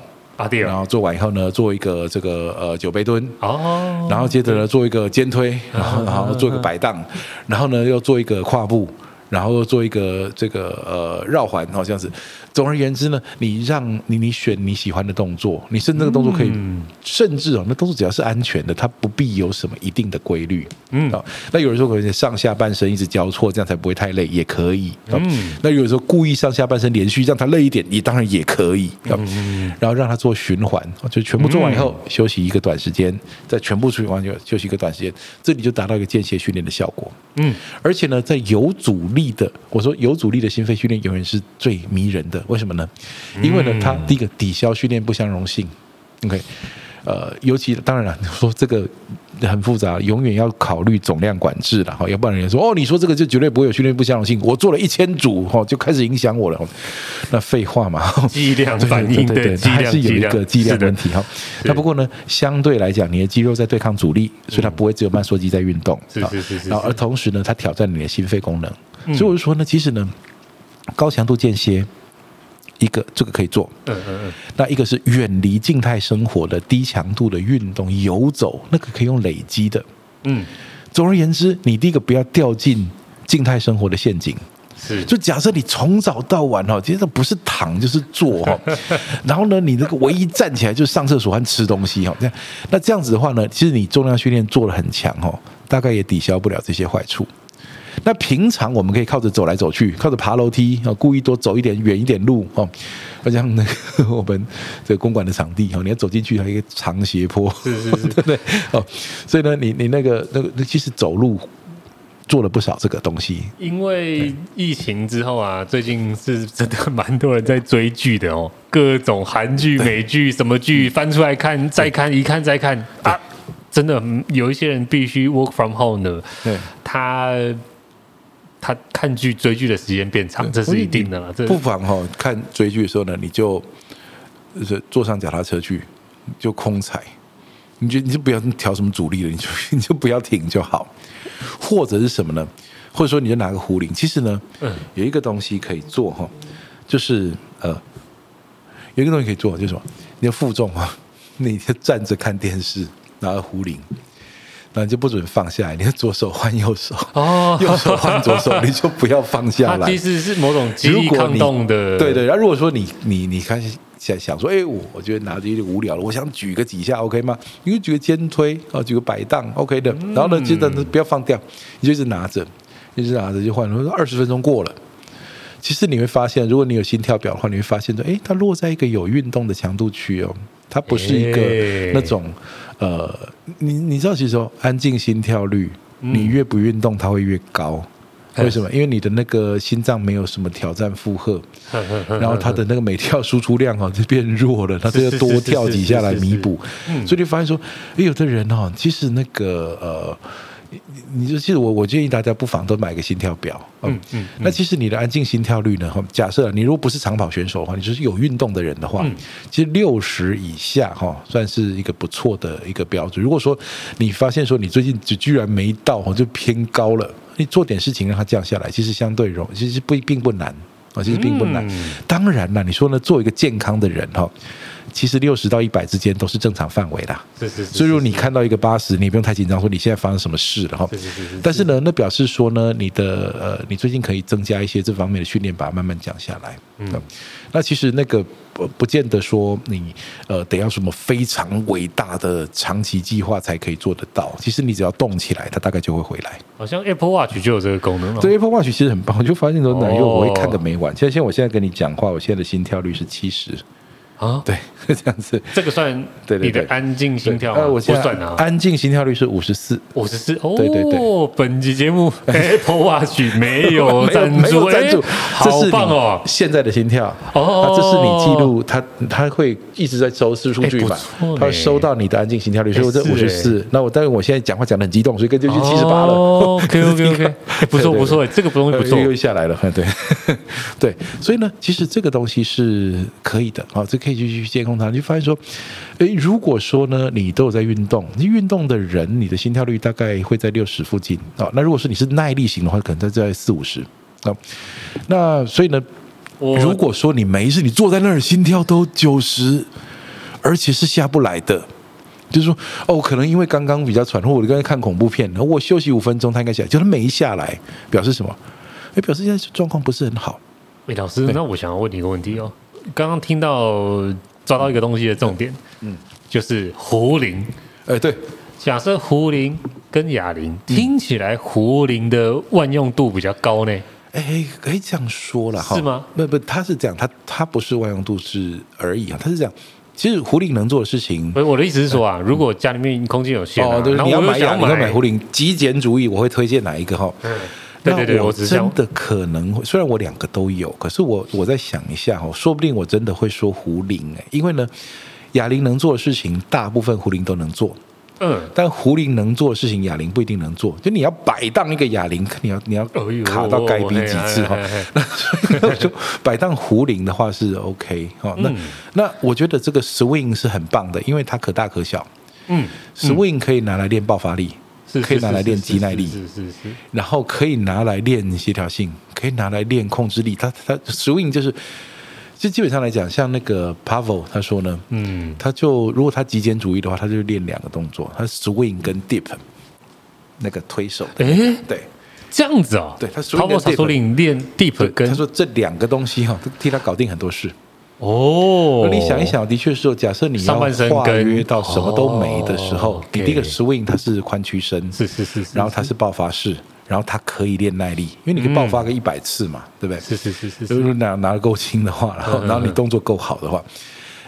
然后做完以后呢，做一个这个呃酒杯蹲，哦，然后接着呢做一个肩推，然后 [LAUGHS] 然后做一个摆荡，然后呢又做一个跨步，然后做一个这个呃绕环，好像是。总而言之呢，你让你你选你喜欢的动作，你甚至那个动作可以，嗯、甚至哦，那动作只要是安全的，它不必有什么一定的规律。嗯，好，那有人说可能上下半身一直交错，这样才不会太累，也可以。嗯，那有人说故意上下半身连续让它累一点，你当然也可以。嗯，然后让它做循环，就全部做完以后、嗯、休息一个短时间，再全部做完就休息一个短时间，这里就达到一个间歇训练的效果。嗯，而且呢，在有阻力的，我说有阻力的心肺训练永远是最迷人的。为什么呢？因为呢，它第一个抵消训练不相容性。OK，呃，尤其当然了，你说这个很复杂，永远要考虑总量管制了哈，要不然人家说哦，你说这个就绝对不会有训练不相容性。我做了一千组哈，就开始影响我了。那废话嘛，剂量反应对对对，还是有一个剂量问题哈。那不过呢，相对来讲，你的肌肉在对抗阻力，所以它不会只有慢缩肌在运动。是是是是。然后而同时呢，它挑战你的心肺功能。所以我就说呢，其实呢，高强度间歇。一个这个可以做，嗯嗯嗯，那一个是远离静态生活的低强度的运动，游走那个可以用累积的，嗯，总而言之，你第一个不要掉进静态生活的陷阱，是，就假设你从早到晚哈，其实不是躺就是坐哈，[LAUGHS] 然后呢，你那个唯一站起来就是上厕所和吃东西哈，这样，那这样子的话呢，其实你重量训练做的很强哈，大概也抵消不了这些坏处。那平常我们可以靠着走来走去，靠着爬楼梯啊，故意多走一点远一点路哦。像那个我们这个公馆的场地哦，你要走进去，还有一个长斜坡，是是是，[LAUGHS] 对对哦。所以呢，你你那个那个，其实走路做了不少这个东西。因为疫情之后啊，最近是真的蛮多人在追剧的哦，各种韩剧、美剧什么剧翻出来看，再看一看再看啊。真的有一些人必须 work from home 的，对，他他看剧追剧的时间变长，这是一定的了。这不妨哈、哦、看追剧的时候呢，你就坐上脚踏车去，就空踩，你就你就不要调什么阻力了，你就 [LAUGHS] 你就不要停就好。或者是什么呢？或者说你就拿个壶铃，其实呢，嗯，有一个东西可以做哈，就是呃，有一个东西可以做，就是什么？你要负重啊，[LAUGHS] 你就站着看电视。拿个壶铃，那你就不准放下来。你的左手换右手，哦，[LAUGHS] 右手换左手，你就不要放下来。[LAUGHS] 其实是某种激励抗动的，对对。然后如果说你你你开始想想说，哎，我我觉得拿着有点无聊了，我想举个几下，OK 吗？你就举个肩推啊，举个摆荡，OK 的。然后呢，接着呢，不要放掉，你就一直拿着，一直拿着就换。说二十分钟过了，其实你会发现，如果你有心跳表的话，你会发现说，哎，它落在一个有运动的强度区哦，它不是一个那种。呃，你你知道，其实说安静心跳率，你越不运动，它会越高。嗯、为什么？因为你的那个心脏没有什么挑战负荷，[LAUGHS] 然后它的那个每跳输出量哦就变弱了，[LAUGHS] 它就要多跳几下来弥补。所以你发现说，哎，有的人哦，其实那个呃。你你就其实我我建议大家不妨都买个心跳表，嗯嗯，嗯，那其实你的安静心跳率呢？假设你如果不是长跑选手的话，你就是有运动的人的话，嗯、其实六十以下哈算是一个不错的一个标准。如果说你发现说你最近就居然没到，就偏高了，你做点事情让它降下来，其实相对容，其实不并不难啊，其实并不难。嗯、当然了，你说呢？做一个健康的人哈。其实六十到一百之间都是正常范围啦。是是是。所以如果你看到一个八十，你不用太紧张，说你现在发生什么事了哈。是是是是。但是呢，那表示说呢，你的呃，你最近可以增加一些这方面的训练，把它慢慢降下来。嗯。那其实那个不不见得说你呃得要什么非常伟大的长期计划才可以做得到。其实你只要动起来，它大概就会回来。好像 Apple Watch 就有这个功能了。对，Apple Watch 其实很棒，我就发现说，哪有我会看个没完。现在，现在我现在跟你讲话，我现在的心跳率是七十。啊，对，是 [LAUGHS] 这样子，这个算对你的安静心跳呃，我不算啊，安静心跳率是五十四，五十四。哦，对对对，本集节目 [LAUGHS] Apple Watch [LAUGHS] 没有赞助，赞助，好棒哦！现在的心跳，哦，这是你记录，它它会一直在收视数据嘛，它会收到你的安静心跳率，所以我这五十四。那我但是我现在讲话讲的很激动，所以跟就去七十八了。OK OK OK，不错不错，这个不容易不错，又下来了，对。对，所以呢，其实这个东西是可以的啊，这个。可以去去监控它，你就发现说，诶，如果说呢，你都有在运动，你运动的人，你的心跳率大概会在六十附近啊。那如果说你是耐力型的话，可能在在四五十啊。那所以呢，如果说你没事，你坐在那儿心跳都九十，而且是下不来的，就是说哦，可能因为刚刚比较喘，或者我刚才看恐怖片，然后我休息五分钟，他应该下来，就他没下来，表示什么？诶，表示现在状况不是很好。魏老师，那我想要问你一个问题哦。刚刚听到抓到一个东西的重点，嗯，就是壶铃，哎，对，假设壶铃跟哑铃听起来壶铃的万用度比较高呢？哎，可以这样说了哈，是吗？不不，他是这样，它它不是万用度是而已啊，它是这样。其实壶铃能做的事情，我的意思是说啊，如果家里面空间有限，哦，对，你要买哑铃，你要买壶铃，极简主义，我会推荐哪一个哈？嗯。对对对，我真的可能会，虽然我两个都有，可是我我在想一下哦，说不定我真的会说壶铃哎，因为呢，哑铃能做的事情，大部分壶铃都能做，嗯，但壶铃能做的事情，哑铃不一定能做。就你要摆荡一个哑铃，你要你要卡到该逼几次哈，那所以就摆荡壶铃的话是 OK 哈。那那我觉得这个 swing 是很棒的，因为它可大可小，嗯，swing 可以拿来练爆发力。可以拿来练肌耐力，是是是，然后可以拿来练协调性，可以拿来练控制力。他他 swing 就是，就基本上来讲，像那个 Pavel 他说呢，嗯，他就如果他极简主义的话，他就练两个动作，他 swing 跟 dip 那个推手。哎，对，这样子哦，对他 Pavel 他说练练 dip 跟他说这两个东西哈，替他搞定很多事。哦，那你想一想，的确是，假设你要跨越到什么都没的时候，你第一个 swing 它是髋屈伸，是是是，然后它是爆发式，然后它可以练耐力，因为你可以爆发个一百次嘛，嗯、对不对？是是是是，就是拿拿得够轻的话，然后然后你动作够好的话，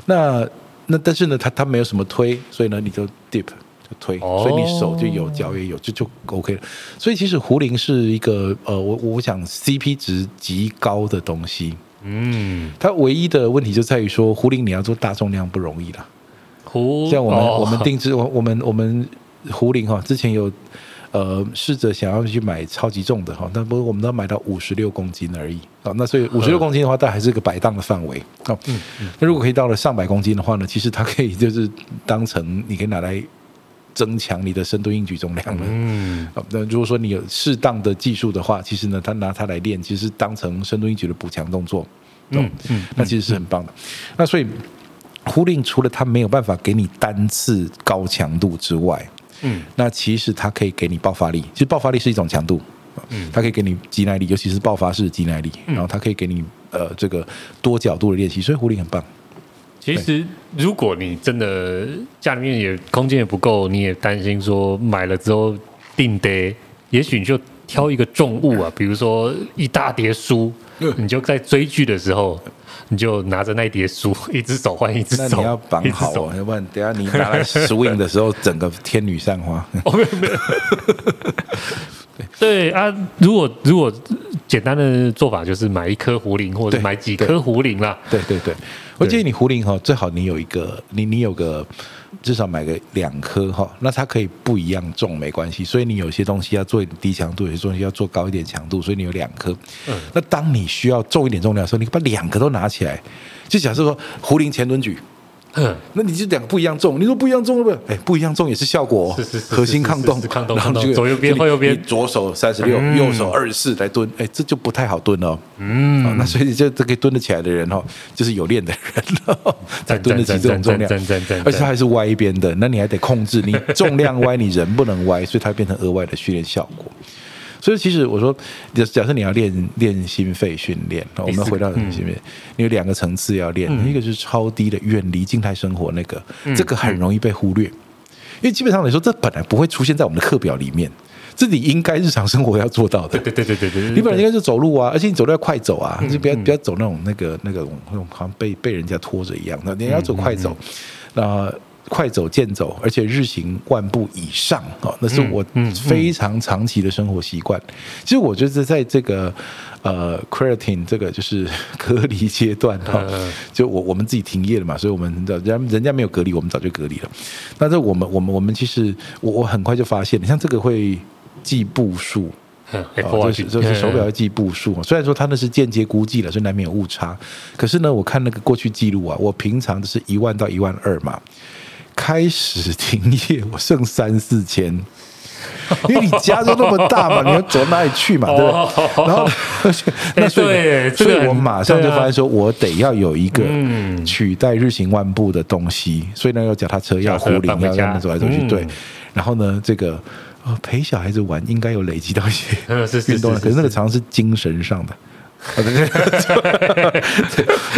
那那但是呢，它它没有什么推，所以呢，你就 dip 就推，哦、所以你手就有，脚也有，就就 OK 了。所以其实壶铃是一个呃，我我想 CP 值极高的东西。嗯，它唯一的问题就在于说，壶铃你要做大重量不容易啦。壶像我们、哦、我们定制我我们我们壶铃哈，之前有呃试着想要去买超级重的哈，但不过我们都要买到五十六公斤而已啊。那所以五十六公斤的话，但还是个摆荡的范围啊。嗯嗯。那如果可以到了上百公斤的话呢，其实它可以就是当成你可以拿来增强你的深蹲硬举重量了。嗯。那如果说你有适当的技术的话，其实呢，他拿它来练，其实当成深蹲硬举的补强动作。嗯嗯。那其实是很棒的。那所以。壶铃除了它没有办法给你单次高强度之外，嗯，那其实它可以给你爆发力。其实爆发力是一种强度，嗯，它可以给你肌耐力，尤其是爆发式的肌耐力。然后它可以给你呃这个多角度的练习，所以壶铃很棒。其实如果你真的家里面也空间也不够，你也担心说买了之后定得，也许你就挑一个重物啊，比如说一大叠书，你就在追剧的时候。你就拿着那一叠书，[LAUGHS] 一只手换一只手，那你要绑好哦，要不然等下你拿来 swing 的时候，整个天女散花。[LAUGHS] 哦，没有没有。对啊，如果如果简单的做法就是买一颗壶铃，或者买几颗壶铃啦。对对对，我建议你壶铃哈，最好你有一个，你你有个。至少买个两颗哈，那它可以不一样重没关系，所以你有些东西要做低强度，有些东西要做高一点强度，所以你有两颗。嗯，那当你需要重一点重量的时候，你把两个都拿起来，就假设说壶铃前蹲举。嗯，那你就两个不一样重，你说不一样重对不对？哎，不一样重也是效果，是是是，核心抗动，抗动，然后左右边后右边，左手三十六，右手二十四来蹲，哎，这就不太好蹲哦。嗯，那所以这这可以蹲得起来的人哦，就是有练的人哦，才 [LAUGHS] 蹲得起这种重量，而且它还是歪一边的，那你还得控制，你重量歪，你人不能歪，所以它变成额外的训练效果。所以其实我说，假假设你要练练心肺训练，我们回到心肺，你有两个层次要练，一个是超低的远离静态生活那个，这个很容易被忽略，因为基本上来说，这本来不会出现在我们的课表里面，这你应该日常生活要做到的。对对对对对，你本来应该是走路啊，而且你走路要快走啊，就不要不要走那种那个那个那种好像被被人家拖着一样的，你要走快走，那。快走、健走，而且日行万步以上哦，那是我非常长期的生活习惯。其实我觉得在这个呃 quarantine 这个就是隔离阶段哈，就我我们自己停业了嘛，所以我们的人人家没有隔离，我们早就隔离了。那这我们我们我们其实我我很快就发现，你像这个会记步数，就是就是手表要记步数。虽然说它那是间接估计了，所以难免有误差。可是呢，我看那个过去记录啊，我平常就是一万到一万二嘛。开始停业，我剩三四千，因为你家就那么大嘛，你要走哪里去嘛，对不对？然后，[LAUGHS] 那所以，所以我马上就发现说，我得要有一个取代日行万步的东西，所以呢，要脚踏车，要壶铃，要让他走来走去，对。然后呢，这个陪小孩子玩，应该有累积到一些 [LAUGHS] 运动，可是那个常常是精神上的。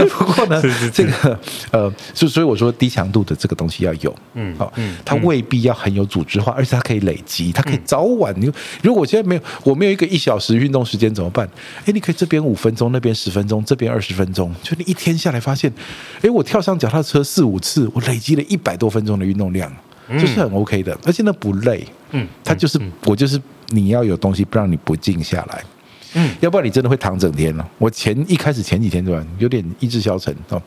不过呢，这个呃，所所以我说低强度的这个东西要有，嗯，好，它未必要很有组织化，而且它可以累积，它可以早晚。你如果我现在没有，我没有一个一小时运动时间怎么办？哎，你可以这边五分钟，那边十分钟，这边二十分钟，就你一天下来发现，哎，我跳上脚踏车四五次，我累积了一百多分钟的运动量，就是很 OK 的，而且呢不累，嗯，它就是我就是你要有东西不让你不静下来。嗯，要不然你真的会躺整天了。我前一开始前几天对吧，有点意志消沉哦，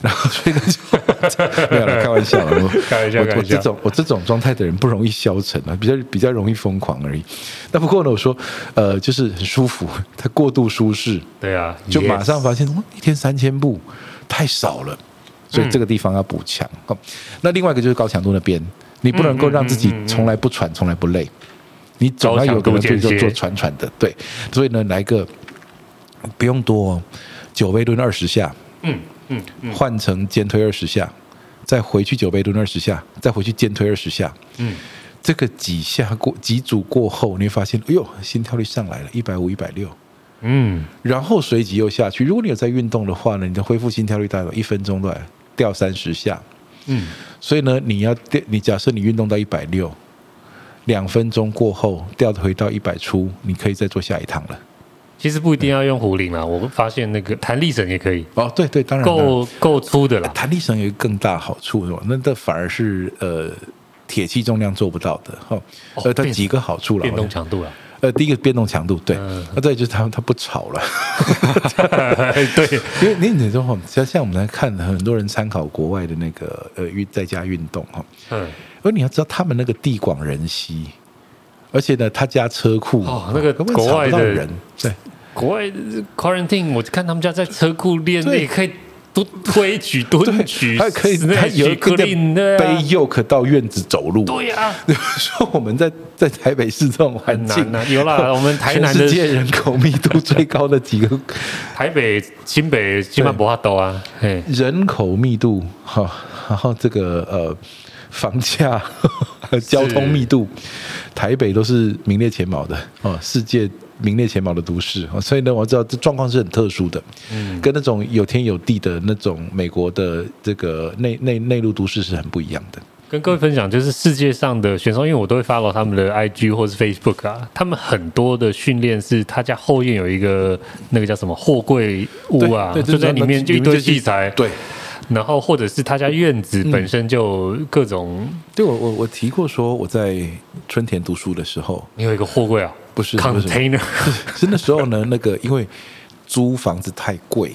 然后所以呢就 [LAUGHS] 没有了，开玩笑了。开玩笑，我我这种我这种状态的人不容易消沉啊，比较比较容易疯狂而已。那不过呢，我说呃，就是很舒服，它过度舒适。对啊，就马上发现哇，一天三千步太少了，所以这个地方要补强。好，那另外一个就是高强度那边，你不能够让自己从来不喘，从来不累。你总要有个人做做喘喘的，对，所以呢，来个不用多，哦，九杯蹲二十下，嗯嗯，换成肩推二十下，再回去九杯蹲二十下，再回去肩推二十下，嗯，这个几下过几组过后，你会发现，哎呦，心跳率上来了，一百五、一百六，嗯，然后随即又下去。如果你有在运动的话呢，你的恢复心跳率大概一分钟都来掉三十下，嗯，所以呢，你要掉，你假设你运动到一百六。两分钟过后掉回到一百出，你可以再做下一趟了。其实不一定要用壶铃啦，我发现那个弹力绳也可以。哦，对对，当然够够粗的了。弹力绳有一个更大好处是吧？那这反而是呃铁器重量做不到的哈。呃，它几个好处了，变动强度了。呃，第一个变动强度，对，那再、嗯、就是它它不吵了。[LAUGHS] 对，因为你你说哈，像像我们来看很多人参考国外的那个呃运在家运动哈，嗯，而你要知道他们那个地广人稀。而且呢，他家车库哦，那个国外的人，对，国外 quarantine，我看他们家在车库练，也可以都推举蹲举，还可以，他有一个背 yoke 到院子走路。对呀，[LAUGHS] 说我们在在台北市这种环境，啊有啦，[LAUGHS] 我们台南世界人口密度最高的几个，[LAUGHS] 台北、新北基本不怕多啊，人口密度哈，然后这个呃。房价、[LAUGHS] 交通密度，台北都是名列前茅的哦，世界名列前茅的都市，所以呢，我知道这状况是很特殊的，嗯，跟那种有天有地的那种美国的这个内内内陆都市是很不一样的。跟各位分享，就是世界上的选手，因为我都会 follow 他们的 IG 或是 Facebook 啊，他们很多的训练是他家后院有一个那个叫什么货柜屋啊，就在里面就一堆器材，对。然后，或者是他家院子本身就各种。嗯、对我，我我提过说，我在春田读书的时候，你有一个货柜啊？不是，container。是那时候呢，那个因为租房子太贵，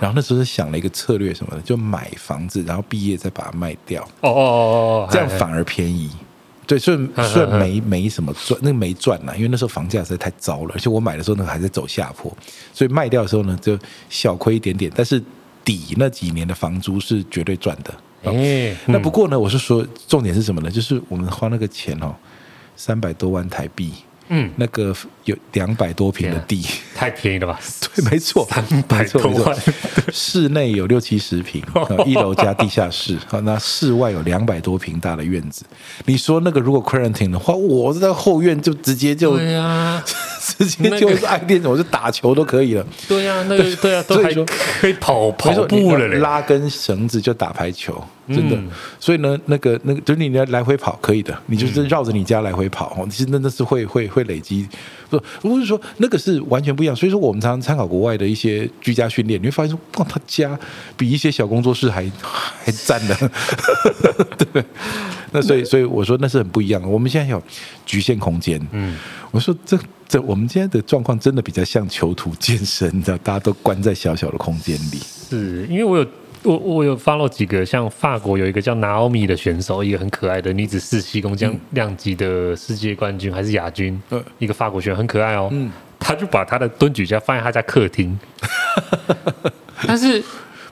然后那时候是想了一个策略什么的，就买房子，然后毕业再把它卖掉。哦哦哦哦，这样反而便宜。对，所以虽然没没什么赚，那个没赚呐，因为那时候房价实在太糟了，而且我买的时候那个还在走下坡，所以卖掉的时候呢，就小亏一点点，但是。底那几年的房租是绝对赚的，哎、欸，那不过呢，我是说重点是什么呢？就是我们花那个钱哦，三百多万台币。嗯，那个有两百多平的地，太便宜了吧？[LAUGHS] 对，没错，三百多万。室内有六七十平，[LAUGHS] 一楼加地下室。好，那室外有两百多平大的院子。你说那个如果 quarantine 的话，我在后院就直接就对呀，[LAUGHS] 直接就是爱练，我就打球都可以了。对呀，那个对啊，所以说可以跑跑步了，拉根绳子就打排球。真的，所以呢，那个那个，就是你来来回跑可以的，你就是绕着你家来回跑，其实那那是会会会累积。不，不是说那个是完全不一样。所以说，我们常常参考国外的一些居家训练，你会发现说，哇，他家比一些小工作室还还赞的。[LAUGHS] 对，那所以所以我说那是很不一样的。我们现在有局限空间，嗯，我说这这我们现在的状况真的比较像囚徒健身，你知道，大家都关在小小的空间里。是因为我有。我我有 follow 几个，像法国有一个叫 Naomi 的选手，一个很可爱的女子四七公斤量级的世界冠军还是亚军，嗯、一个法国选手很可爱哦。嗯，他就把他的蹲举架放在他家客厅，[LAUGHS] 但是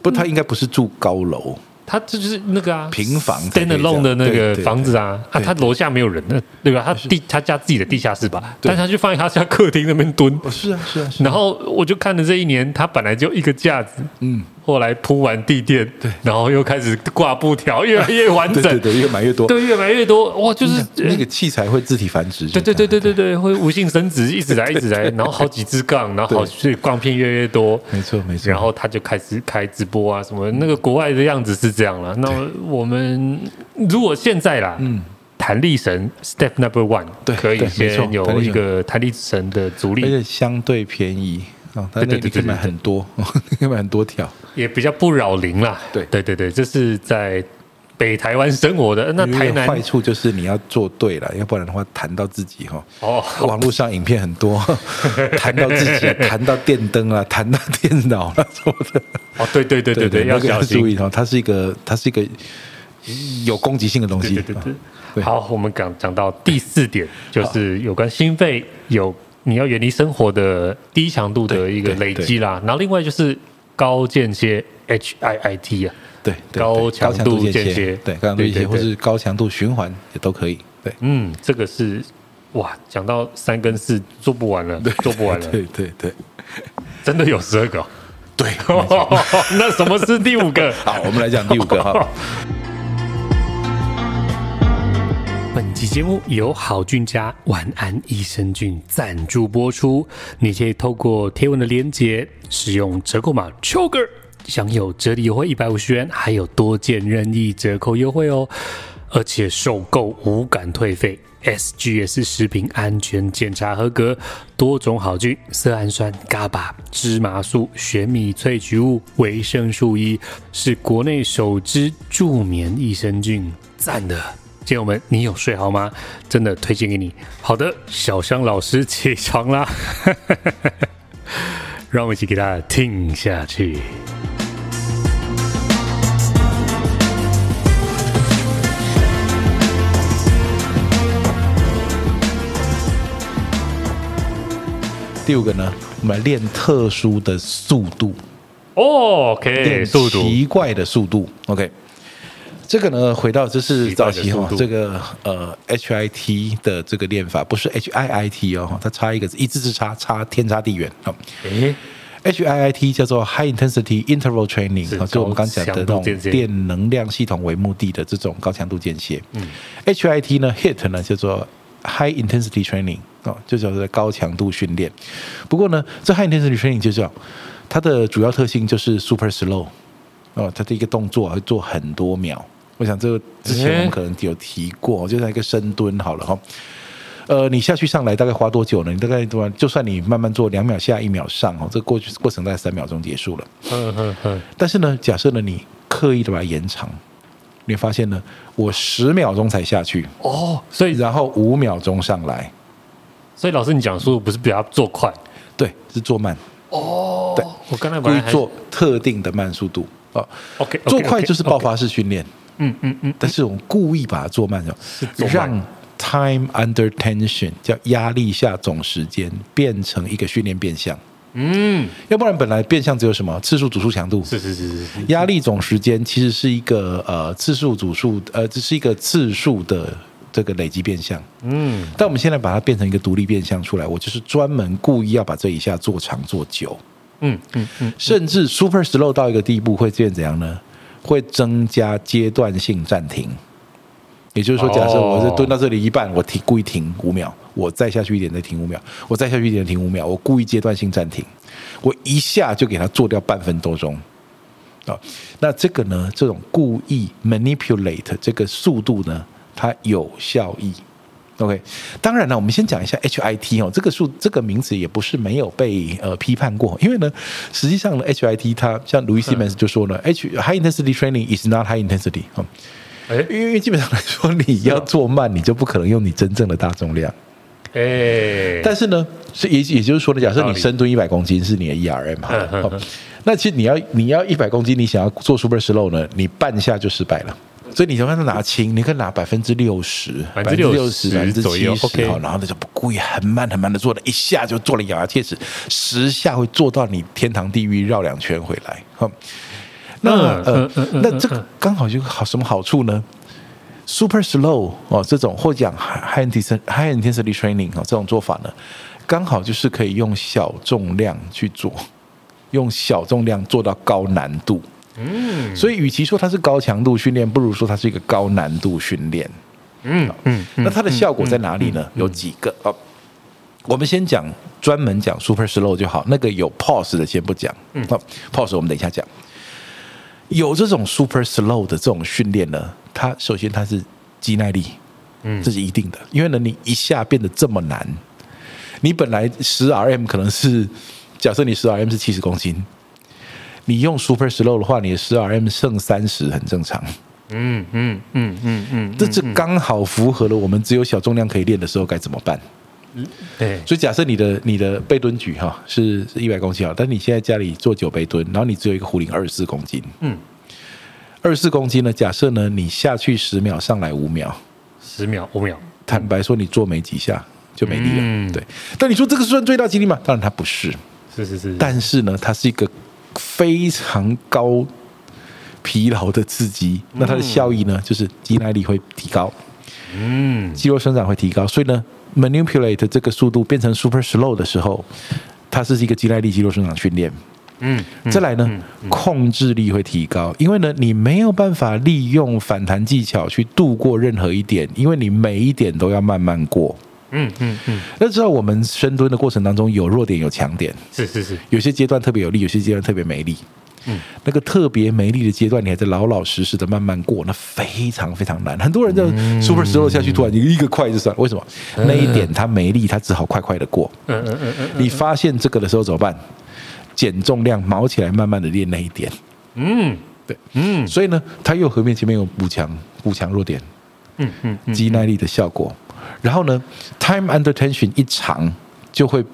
不，他应该不是住高楼。他这就是那个啊，平房 stand alone 的那个房子啊，啊，他楼下没有人，那对吧？他地他家自己的地下室吧，但他就放在他家客厅那边蹲。是啊，是啊。然后我就看了这一年，他本来就一个架子，嗯，后来铺完地垫，对，然后又开始挂布条，越来越 [LAUGHS] 完整，对对，越买越多，对，越买越多，哇，就是那个器材会自体繁殖，对对对对对对，会无性生殖，一直来 [LAUGHS] 一直来，然后好几支杠，然后好所以杠片越来越多，没错没错。然后他就开始开直播啊什么，那个国外的样子是这样了，那。我们如果现在啦，嗯，弹力绳 Step Number One，对，可以先有一个弹力绳的阻力，而且相对便宜啊，对对对，可以买很多，[LAUGHS] 可以买很多条，也比较不扰邻啦。对对对对，这是在北台湾生活的。那台南坏处就是你要做对了，要不然的话弹到自己哈。哦，[LAUGHS] 网络上影片很多，[LAUGHS] 弹到自己，弹到电灯啊，弹到电脑啊什么的。哦，对对对对对，要小心。注意哦，它是一个，它是一个。有攻击性的东西。对对对，对好，我们讲讲到第四点，就是有关心肺有你要远离生活的低强度的一个累积啦。然后另外就是高间歇 HIIT 啊，对，高强度间歇，对，高强度间歇或是高强度循环也都可以。对，嗯，这个是哇，讲到三跟四做不完了，做不完了。对对对，真的有十二个。对，[LAUGHS] 那什么是第五个？[LAUGHS] 好，我们来讲第五个哈。[LAUGHS] 本期节目由好菌家晚安益生菌赞助播出。你可以透过贴文的连结，使用折扣码 CHOGER，享有折抵优惠一百五十元，还有多件任意折扣优惠哦。而且受购无感退费，SGS 食品安全检查合格，多种好菌、色氨酸、GABA、芝麻素、玄米萃取物、维生素 E，是国内首支助眠益生菌，赞的！亲友们，你有睡好吗？真的推荐给你。好的，小香老师起床啦，[LAUGHS] 让我们一起给他听下去。第五个呢，我们来练特殊的速度。哦，OK，练速度，奇怪的速度。OK，这个呢，回到就是早期哈，这个呃 HIT 的这个练法，不是 HIIT 哦，它差一个字，一字之差，差天差地远啊。诶，HIIT 叫做 High Intensity Interval Training，是，就我们刚讲的那种电能量系统为目的的这种高强度间歇。嗯，HIT 呢，HIT 呢叫做 High Intensity Training。哦，就叫做高强度训练。不过呢，这 high intensity training 就叫它的主要特性就是 super slow。哦，它的一个动作会做很多秒。我想这个之前我们可能有提过，就像一个深蹲好了哈。呃，你下去上来大概花多久呢？你大概多少，就算你慢慢做两秒下一秒上哦，这个过去过程大概三秒钟结束了。嗯嗯嗯。但是呢，假设呢你刻意的把它延长。你发现呢，我十秒钟才下去哦，所以然后五秒钟上来。所以老师，你讲的速度不是比他做快，对，是做慢。哦，对，我刚才故意做特定的慢速度哦。OK，做快就是爆发式训练。嗯嗯嗯。但是我们故意把它做慢，让 time under tension 叫压力下总时间变成一个训练变相。嗯，要不然本来变相只有什么次数、组数、强度。是是是是。压力总时间其实是一个呃次数、组数，呃，这是一个次数的。这个累积变相，嗯，但我们现在把它变成一个独立变相出来，我就是专门故意要把这一下做长做久，嗯嗯嗯，甚至 super slow 到一个地步会变怎样呢？会增加阶段性暂停，也就是说，假设我是蹲到这里一半，我停，故意停五秒，我再下去一点再停五秒，我再下去一点停五秒，我故意阶段性暂停，我一下就给它做掉半分多钟，啊，那这个呢，这种故意 manipulate 这个速度呢？它有效益，OK。当然了，我们先讲一下 HIT 哦，这个数这个名词也不是没有被呃批判过，因为呢，实际上呢，HIT 它像 Louis Simmons 就说呢、嗯、，H High Intensity Training is not High Intensity 哈，哎，因为基本上来说，你要做慢，你就不可能用你真正的大重量，哎，但是呢，是也也就是说呢，假设你深蹲一百公斤是你的 ERM 哈，那其实你要你要一百公斤，你想要做 Super Slow 呢，你半下就失败了。所以你就让他拿轻，你可以拿百分之六十、百分之六十、百分之七十，然后他就不故意很慢很慢的做了，一下就做了咬牙切齿，十下会做到你天堂地狱绕两圈回来。那呃，那这个刚好就好什么好处呢？Super slow 哦，这种或讲 high intensity high intensity training 哦，这种做法呢，刚好就是可以用小重量去做，用小重量做到高难度。嗯，所以与其说它是高强度训练，不如说它是一个高难度训练。嗯嗯，那它的效果在哪里呢？有几个哦。我们先讲专门讲 super slow 就好，那个有 pause 的先不讲。嗯，好，pause 我们等一下讲。有这种 super slow 的这种训练呢，它首先它是肌耐力，嗯，这是一定的，因为呢，你一下变得这么难，你本来十 RM 可能是，假设你十 RM 是七十公斤。你用 super slow 的话，你的十 RM 剩三十很正常。嗯嗯嗯嗯嗯，这这刚好符合了我们只有小重量可以练的时候该怎么办？嗯，对。所以假设你的你的背蹲举哈是是一百公斤啊，但你现在家里做九背蹲，然后你只有一个壶铃二十四公斤。嗯，二十四公斤呢？假设呢你下去十秒，上来五秒，十秒五秒。坦白说，你做没几下就没力了。嗯，对。但你说这个算最大肌力吗？当然它不是。是是是。但是呢，它是一个。非常高疲劳的刺激，那它的效益呢，就是肌耐力会提高，嗯，肌肉生长会提高，所以呢，manipulate 这个速度变成 super slow 的时候，它是一个肌耐力、肌肉生长训练，嗯，再来呢，控制力会提高，因为呢，你没有办法利用反弹技巧去度过任何一点，因为你每一点都要慢慢过。嗯嗯嗯，那知道我们深蹲的过程当中有弱点有强点，是是是，有些阶段特别有力，有些阶段特别没力。嗯，那个特别没力的阶段，你还在老老实实的慢慢过，那非常非常难。很多人就 super slow 下去，突然一个快就算了。为什么？那一点他没力，他只好快快的过。嗯嗯嗯嗯。你发现这个的时候怎么办？减重量，毛起来，慢慢的练那一点。嗯，对，嗯。所以呢，他又和面前面有补强补强弱点。嗯嗯。肌耐力的效果。然后呢，time under tension 一长，就会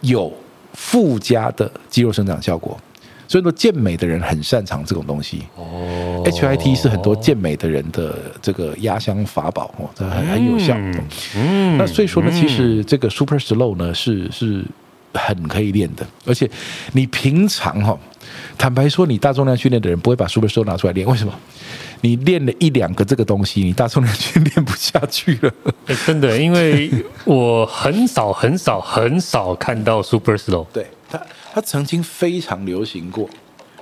有附加的肌肉生长效果。所以说，健美的人很擅长这种东西。哦，HIT 是很多健美的人的这个压箱法宝哦，这很很有效。嗯，那所以说呢，其实这个 Super Slow 呢是是很可以练的，而且你平常哈，坦白说，你大重量训练的人不会把 Super Slow 拿出来练，为什么？你练了一两个这个东西，你大重量训练不下去了。[LAUGHS] 欸，真的，因为我很少很少很少看到 Super Slow。对他，他曾经非常流行过。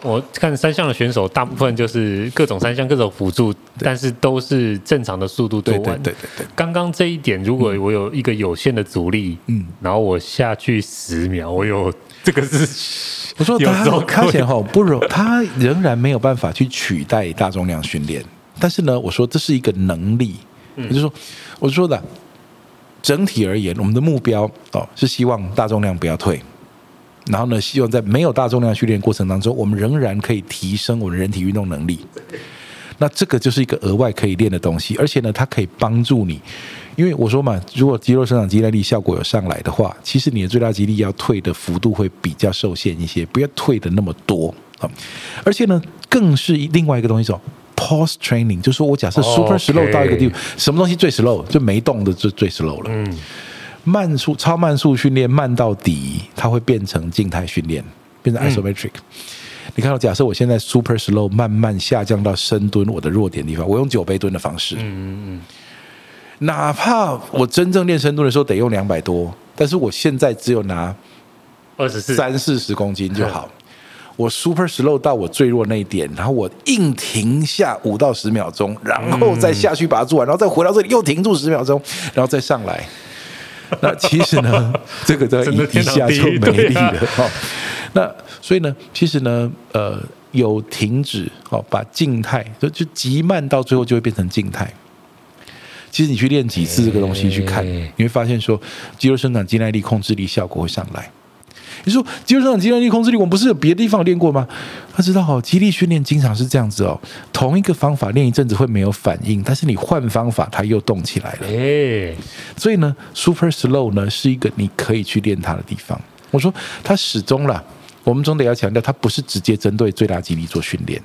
我看三项的选手，大部分就是各种三项各种辅助，但是都是正常的速度做完。对对对对对。刚刚这一点，如果我有一个有限的阻力，嗯，然后我下去十秒，我有这个是。我说他他前后不容，他仍然没有办法去取代大重量训练。但是呢，我说这是一个能力，也就是说，我说的整体而言，我们的目标哦是希望大重量不要退，然后呢，希望在没有大重量训练过程当中，我们仍然可以提升我们人体运动能力。那这个就是一个额外可以练的东西，而且呢，它可以帮助你。因为我说嘛，如果肌肉生长肌耐力效果有上来的话，其实你的最大肌力要退的幅度会比较受限一些，不要退的那么多啊。而且呢，更是另外一个东西，叫 pause training，就是说我假设 super slow 到一个地步，什么东西最 slow，就没动的就最 slow 了。嗯，慢速、超慢速训练慢到底，它会变成静态训练，变成 isometric。你看到，假设我现在 super slow 慢慢下降到深蹲我的弱点地方，我用九杯蹲的方式。嗯嗯嗯。哪怕我真正练深蹲的时候得用两百多，但是我现在只有拿二十四、三四十公斤就好。我 super slow 到我最弱那一点，然后我硬停下五到十秒钟，然后再下去把它做完，然后再回到这里又停住十秒钟，然后再上来。[LAUGHS] 那其实呢，[LAUGHS] 这个在一下就没力了。哈，那所以呢，其实呢，呃，有停止哦，把静态就就极慢到最后就会变成静态。其实你去练几次这个东西去看，你会发现说肌肉生长、肌耐力、控制力效果会上来。你说肌肉生长、肌肉力、控制力，我们不是有别的地方练过吗？他知道哦，肌力训练经常是这样子哦，同一个方法练一阵子会没有反应，但是你换方法，它又动起来了。哎，所以呢，Super Slow 呢是一个你可以去练它的地方。我说它始终啦，我们总得要强调，它不是直接针对最大肌力做训练。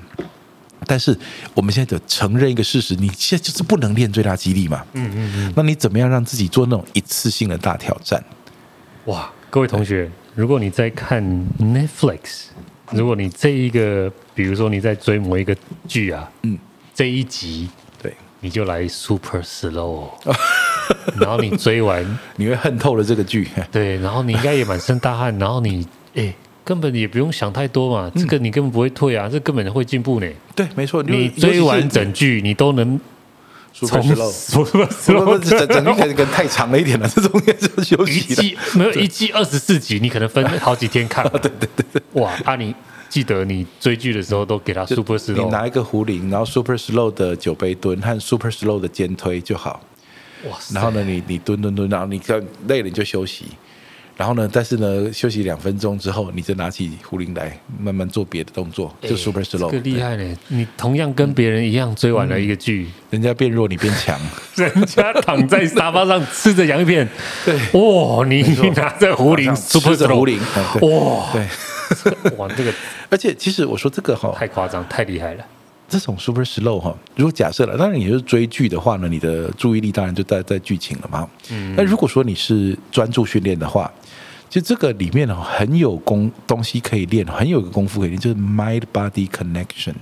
但是我们现在得承认一个事实，你现在就是不能练最大肌力嘛。嗯嗯嗯。那你怎么样让自己做那种一次性的大挑战？哇，各位同学，如果你在看 Netflix，如果你这一个，比如说你在追某一个剧啊，嗯，这一集，对，你就来 Super Slow，[LAUGHS] 然后你追完，你会恨透了这个剧。对，然后你应该也满身大汗，[LAUGHS] 然后你哎。根本也不用想太多嘛，这个你根本不会退啊，这根本会进步呢。对，没错，你追完整剧，你都能从整整剧可能太长了一点了，这种也是休息。一季没有一季二十四集，你可能分好几天看。[LAUGHS] 对对对对，哇啊！你记得你追剧的时候都给他 super slow，你拿一个壶铃，然后 super slow 的酒杯蹲和 super slow 的肩推就好。哇！然后呢，你你蹲蹲蹲，然后你看累了你就休息。然后呢，但是呢，休息两分钟之后，你再拿起壶铃来慢慢做别的动作，就 super slow。这个厉害呢！你同样跟别人一样追完了一个剧，人家变弱，你变强。[LAUGHS] 人家躺在沙发上吃着洋芋片，对，哇，你拿着壶铃 super slow，哇，对，哇，[LAUGHS] 这个，[LAUGHS] 而且其实我说这个哈，太夸张，太厉害了。这种 super slow 哈，如果假设了，当然你是追剧的话呢，你的注意力当然就在在剧情了嘛。嗯。那如果说你是专注训练的话，就这个里面呢，很有功东西可以练，很有个功夫可以练，就是 mind body connection，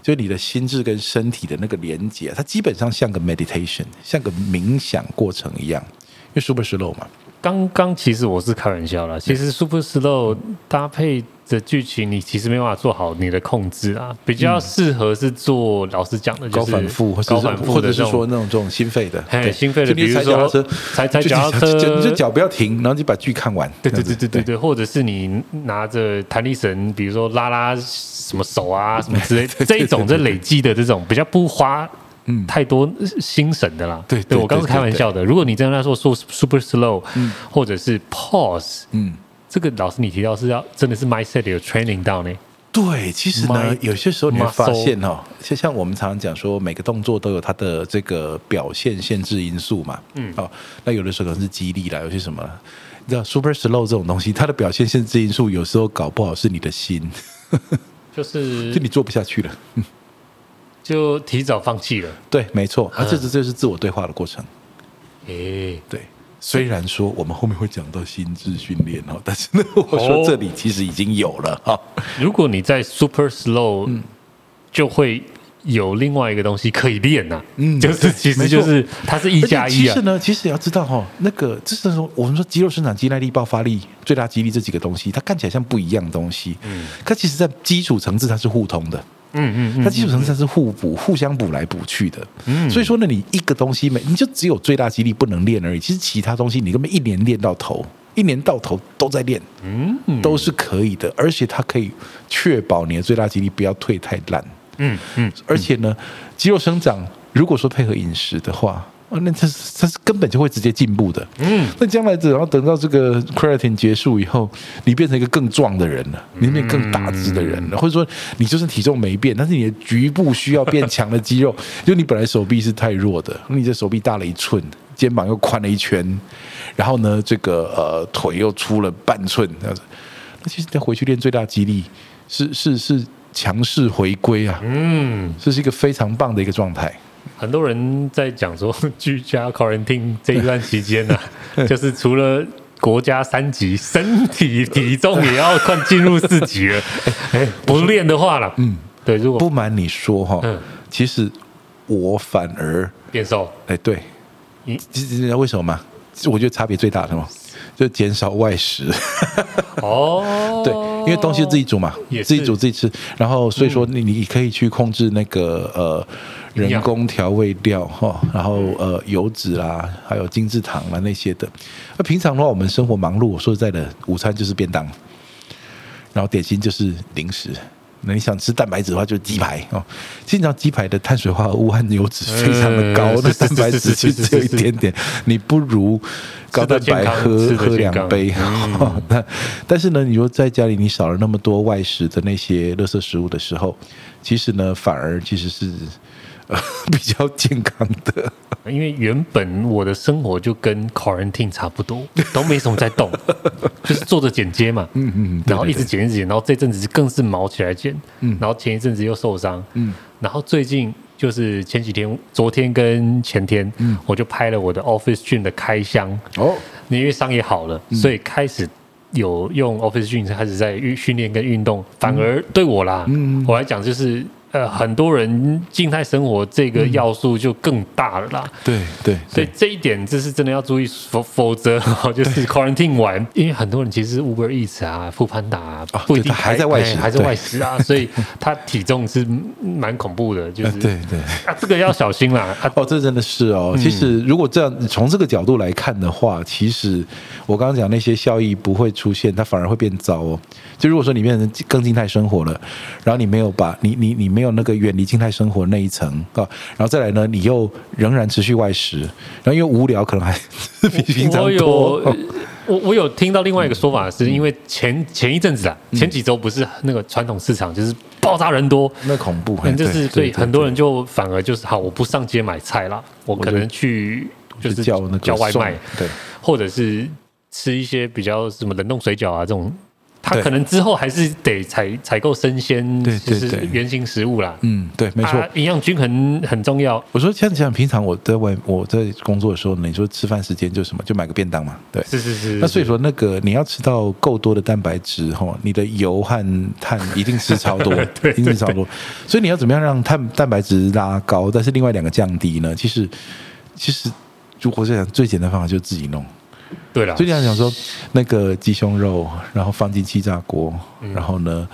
就是你的心智跟身体的那个连接，它基本上像个 meditation，像个冥想过程一样，因为 super slow 嘛。刚刚其实我是开玩笑啦，其实 Super Slow 搭配的剧情，你其实没办法做好你的控制啊，比较适合是做老师讲的，高反复，高反复，或者是说那种这种心肺的，哎，心肺的，比如说踩踩脚踏车，你就脚不要停，然后就把剧看完。对对对对对对，或者是你拿着弹力绳，比如说拉拉什么手啊什么之类，[LAUGHS] 这一种这累积的这种比较不花。嗯，太多心神的啦。对，对，我刚是开玩笑的。如果你真的在说说 super slow，嗯，或者是 pause，嗯，这个老师你提到是要真的是 mindset 有 training 到呢？对，其实呢，有些时候你会发现哦，就像我们常常讲说，每个动作都有它的这个表现限制因素嘛。嗯，哦，那有的时候可能是激励啦，有些什么，你知道 super slow 这种东西，它的表现限制因素有时候搞不好是你的心，[LAUGHS] 就是就你做不下去了。就提早放弃了，对，没错，啊，这是这是自我对话的过程。诶、欸，对，虽然说我们后面会讲到心智训练哦，但是呢，我说这里其实已经有了哈。哦、如果你在 super slow，嗯，就会有另外一个东西可以练呐、啊，嗯，就是其实就是它是一加一啊。其实呢，其实也要知道哈、哦，那个就是说我们说肌肉生长、肌耐力、爆发力、最大肌力这几个东西，它看起来像不一样的东西，嗯，它其实在基础层次它是互通的。嗯嗯，嗯，它基础层次是互补、互相补来补去的。嗯，所以说呢，你一个东西没，你就只有最大肌力不能练而已。其实其他东西你根本一年练到头，一年到头都在练，嗯，都是可以的。而且它可以确保你的最大肌力不要退太烂。嗯嗯，而且呢，肌肉生长如果说配合饮食的话。啊，那它是它是根本就会直接进步的。嗯，那将来只要等到这个 creatine 结束以后，你变成一个更壮的人了，你变更大只的人了，或者说你就是体重没变，但是你的局部需要变强的肌肉，就你本来手臂是太弱的，你这手臂大了一寸，肩膀又宽了一圈，然后呢，这个呃腿又粗了半寸，这样子，那其实再回去练最大肌力，是是是强势回归啊。嗯，这是一个非常棒的一个状态。很多人在讲说，[LAUGHS] 居家 quarantine 这一段期间呢、啊，[LAUGHS] 就是除了国家三级，身体体重也要快进入四级了。[LAUGHS] 哎，不练的话了，嗯，对，如果不瞒你说哈，嗯，其实我反而变瘦。哎，对，你知道为什么吗？我觉得差别最大的嘛，就减少外食。哦，对，因为东西自己煮嘛，也自己煮自己吃，然后所以说你你可以去控制那个呃。人工调味料哈，然后呃油脂啦，还有精制糖啦那些的。那平常的话，我们生活忙碌，我说实在的，午餐就是便当，然后点心就是零食。那你想吃蛋白质的话，就是鸡排哦。经常鸡排的碳水化合物和油脂非常的高，那蛋白质就只有一点点，你不如高蛋白喝喝两杯。那但是呢，你说在家里你少了那么多外食的那些垃圾食物的时候，其实呢，反而其实是。[LAUGHS] 比较健康的，因为原本我的生活就跟 quarantine 差不多，都没什么在动，[LAUGHS] 就是做着剪接嘛，嗯嗯，然后一直剪一直剪，然后这阵子更是毛起来剪，嗯，然后前一阵子又受伤，嗯，然后最近就是前几天，昨天跟前天，嗯，我就拍了我的 Office Gym 的开箱，哦，因为伤也好了，所以开始有用 Office Gym 开始在训训练跟运动，反而对我啦，嗯，我来讲就是。呃，很多人静态生活这个要素就更大了啦。对、嗯、对，对所以这一点这是真的要注意，否否则 [LAUGHS] 就是 quarantine 完，因为很多人其实 Uber Eats 啊、Foodpanda 啊，不一定还在外食，还在外食啊，所以他体重是蛮恐怖的。就是 [LAUGHS] 对对啊，这个要小心啦。哦，这真的是哦。其实如果这样从这个角度来看的话，其实我刚刚讲那些效益不会出现，它反而会变糟哦。就如果说你变成更静态生活了，然后你没有把你你你没有那个远离静态生活那一层啊，然后再来呢，你又仍然持续外食，然后因为无聊，可能还比平常多。我有我我有听到另外一个说法，是因为前前一阵子啊，前几周不是那个传统市场就是爆炸人多，那恐怖，就是所以很多人就反而就是好，我不上街买菜了，我可能去就是叫那个叫外卖，对，或者是吃一些比较什么冷冻水饺啊这种。他可能之后还是得采采购生鲜，对，就是原型食物啦。嗯，对，没错，营养均衡很重要。我说像像平常我在外我在工作的时候，你说吃饭时间就什么，就买个便当嘛。对，是是是。那所以说那个你要吃到够多的蛋白质哈，你的油和碳一定吃超多，[LAUGHS] 对，一定吃超多。所以你要怎么样让碳蛋白质拉高，但是另外两个降低呢？其实其实如果这样最简单的方法就是自己弄。对了，所以你想说那个鸡胸肉，然后放进气炸锅，嗯、然后呢，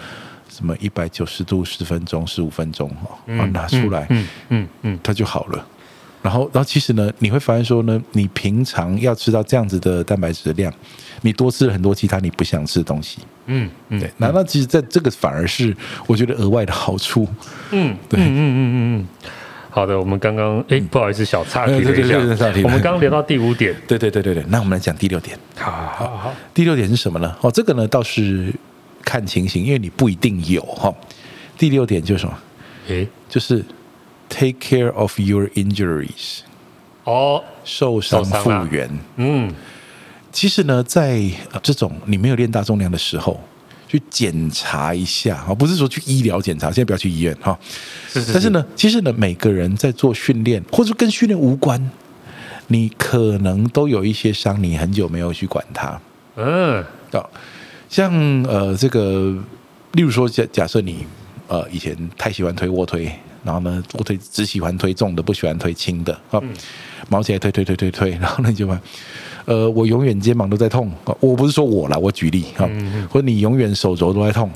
什么一百九十度十分钟、十五分钟，然后拿出来，嗯嗯嗯，它就好了。然后，然后其实呢，你会发现说呢，你平常要吃到这样子的蛋白质的量，你多吃了很多其他你不想吃的东西。嗯嗯，对。那那其实在这个反而是我觉得额外的好处。嗯，对，嗯嗯嗯嗯嗯。好的，我们刚刚哎，不好意思，小岔题了一下。我们刚刚聊到第五点，[LAUGHS] 对对对对对。那我们来讲第六点。好好好。第六点是什么呢？哦，这个呢倒是看情形，因为你不一定有哈。第六点就是什么？诶，就是。Take care of your injuries。哦，受伤复原。嗯，其实呢，在这种你没有练大重量的时候，去检查一下啊，不是说去医疗检查，现在不要去医院哈。是是是。但是呢，其实呢，每个人在做训练，或者跟训练无关，你可能都有一些伤，你很久没有去管它。嗯，啊像呃这个，例如说假假设你呃以前太喜欢推卧推。然后呢，我推只喜欢推重的，不喜欢推轻的。好，毛起来推推推推推，然后呢就问，呃，我永远肩膀都在痛。我不是说我啦，我举例哈，或者你永远手肘都在痛，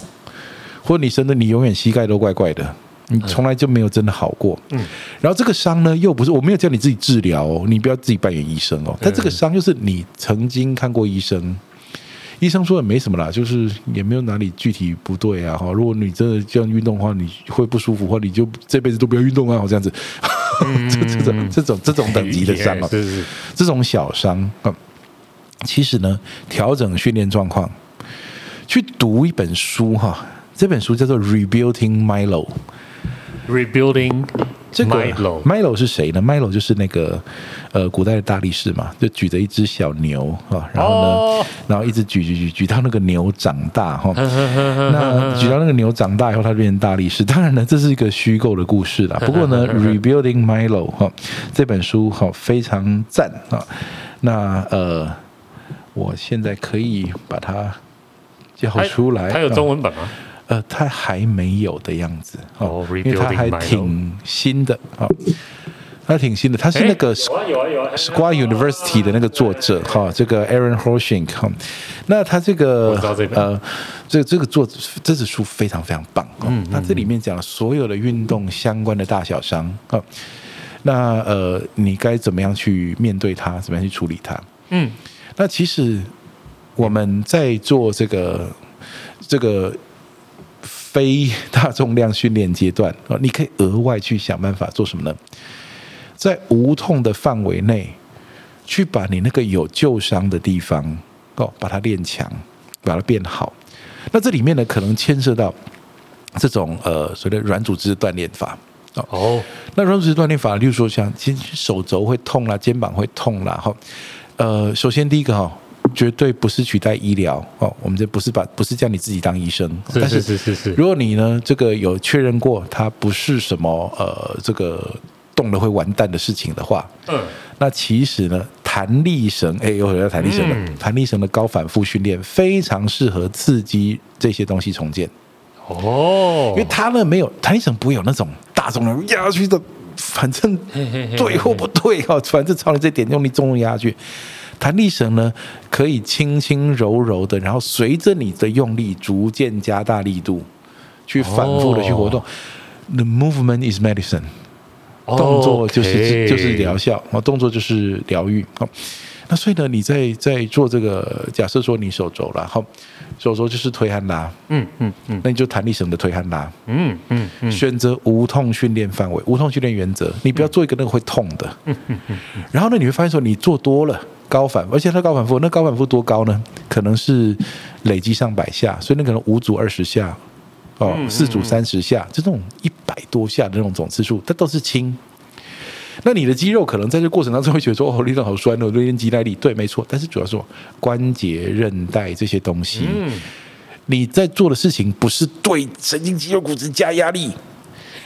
或者你真的你永远膝盖都怪怪的，你从来就没有真的好过。嗯，然后这个伤呢，又不是我没有叫你自己治疗哦，你不要自己扮演医生哦。但这个伤就是你曾经看过医生。医生说也没什么啦，就是也没有哪里具体不对啊。哈，如果你真的这样运动的话，你会不舒服的话，你就这辈子都不要运动啊。这样子，这 [LAUGHS] 这种这种这种等级的伤啊，这种小伤啊，其实呢，调整训练状况，去读一本书哈，这本书叫做《Rebuilding Milo》。Rebuilding 这个 Milo 是谁呢？Milo 就是那个呃古代的大力士嘛，就举着一只小牛啊，然后呢，oh. 然后一直举举举举到那个牛长大哈。那举到那个牛长大以后，他就变成大力士。当然呢，这是一个虚构的故事啦。不过呢，Rebuilding Milo 哈这本书哈非常赞啊。那呃，我现在可以把它叫出来。它有中文版吗？呃，它还没有的样子哦，因为它还挺新的啊，它挺新的，它是那个 Square University 的那个作者哈，这个 Aaron Hawkshank 哈，那他这个呃，这这个作者这本书非常非常棒，嗯，那这里面讲了所有的运动相关的大小伤啊，那呃，你该怎么样去面对它，怎么样去处理它？嗯，那其实我们在做这个这个。非大重量训练阶段啊，你可以额外去想办法做什么呢？在无痛的范围内，去把你那个有旧伤的地方哦，把它练强，把它变好。那这里面呢，可能牵涉到这种呃所谓的软组织锻炼法哦。那软组织锻炼法，例如说像其实手肘会痛啦，肩膀会痛啦，哈。呃，首先第一个哈。绝对不是取代医疗哦，我们这不是把不是叫你自己当医生，是是是是是。如果你呢这个有确认过它不是什么呃这个动了会完蛋的事情的话，嗯，那其实呢弹力绳哎，又回到弹力绳的，弹力绳的高反复训练非常适合刺激这些东西重建。哦，因为它呢没有弹力绳不会有那种大重量压下去的，反正对或不对哦，反正朝你这点用力重重压下去。弹力绳呢，可以轻轻柔柔的，然后随着你的用力逐渐加大力度，去反复的去活动。Oh. The movement is medicine，动作就是 Okay. 就是疗效，啊，动作就是疗愈。好，那所以呢，你在在做这个，假设说你手肘了，好，手肘就是推和拉，嗯嗯嗯，那你就弹力绳的推和拉，嗯嗯嗯，选择无痛训练范围，无痛训练原则，你不要做一个那个会痛的，嗯嗯嗯，然后呢，你会发现说你做多了。高反，而且它高反复，那高反复多高呢？可能是累积上百下，所以那可能五组二十下，哦，四组三十下，这种一百多下的那种总次数，它都是轻。那你的肌肉可能在这过程当中会觉得说，哦，力量好酸哦，练肌耐力，对，没错。但是主要是关节、韧带这些东西，嗯你在做的事情不是对神经肌肉骨质加压力，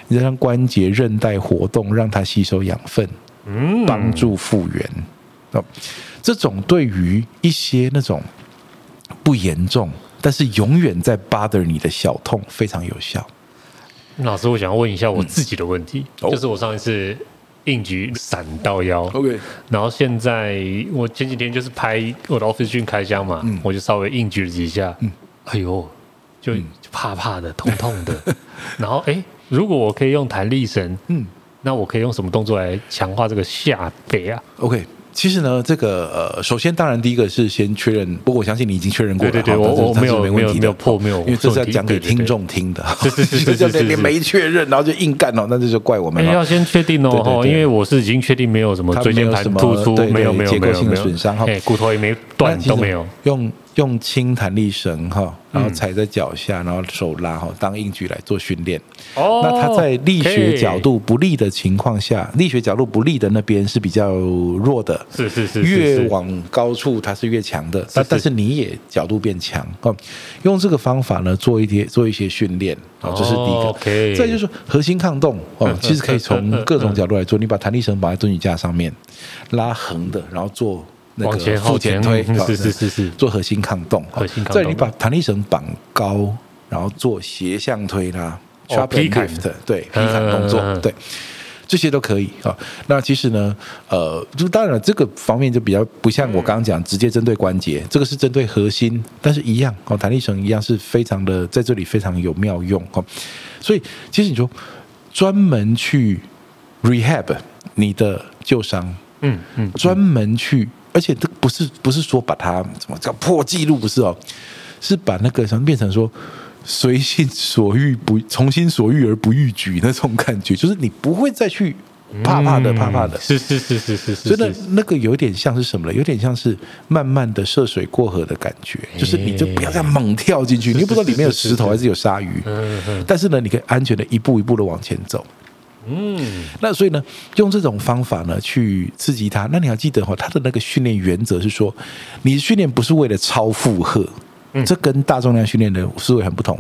你在让关节、韧带活动，让它吸收养分，嗯帮助复原。哦这种对于一些那种不严重，但是永远在 bother 你的小痛非常有效。老师，我想要问一下我自己的问题，嗯、就是我上一次硬举闪到腰。OK，然后现在我前几天就是拍我的 Office Gym 开箱嘛，嗯、我就稍微硬举了几下，嗯、哎呦，就怕怕的，痛痛的。[LAUGHS] 然后哎，如果我可以用弹力绳，嗯，那我可以用什么动作来强化这个下背啊？OK。其实呢，这个呃，首先当然第一个是先确认，不过我相信你已经确认过了，对对对，我我没有没有没有破没有，因为这是要讲给听众听的，是是是是是，你 [LAUGHS] 没确认，然后就硬干哦，那这就怪我们了。要先确定哦，因为我是已经确定没有什么椎间盘突出，没有没有没有没有。损伤，哈，骨头也没断都没有。用。用轻弹力绳哈，然后踩在脚下，然后手拉哈，当硬举来做训练。哦，那它在力学角度不利的情况下，力学角度不利的那边是比较弱的。是是是，越往高处它是越强的。但但是你也角度变强哦。用这个方法呢，做一些做一些训练啊，这是第一个。再就是核心抗动哦，其实可以从各种角度来做。你把弹力绳绑在蹲举架上面，拉横的，然后做。往前推，是是是是，做核心抗动。核心抗动。再你把弹力绳绑高，然后做斜向推拉，sharp lift，对，劈砍动作，对，这些都可以啊。那其实呢，呃，就当然了，这个方面就比较不像我刚刚讲直接针对关节，这个是针对核心，但是一样哦，弹力绳一样是非常的在这里非常有妙用哦。所以其实你说专门去 rehab 你的旧伤，嗯嗯，专门去。而且这不是不是说把它怎么叫破纪录，不是哦，是把那个什么变成说随心所欲不从心所欲而不逾矩那种感觉，就是你不会再去怕怕的怕怕的，是是是是是是，真的那个有点像是什么了？有点像是慢慢的涉水过河的感觉，就是你就不要再猛跳进去，你又不知道里面有石头还是有鲨鱼，但是呢，你可以安全的一步一步的往前走。嗯，那所以呢，用这种方法呢去刺激他。那你要记得哈，他的那个训练原则是说，你训练不是为了超负荷，这跟大重量训练的思维很不同。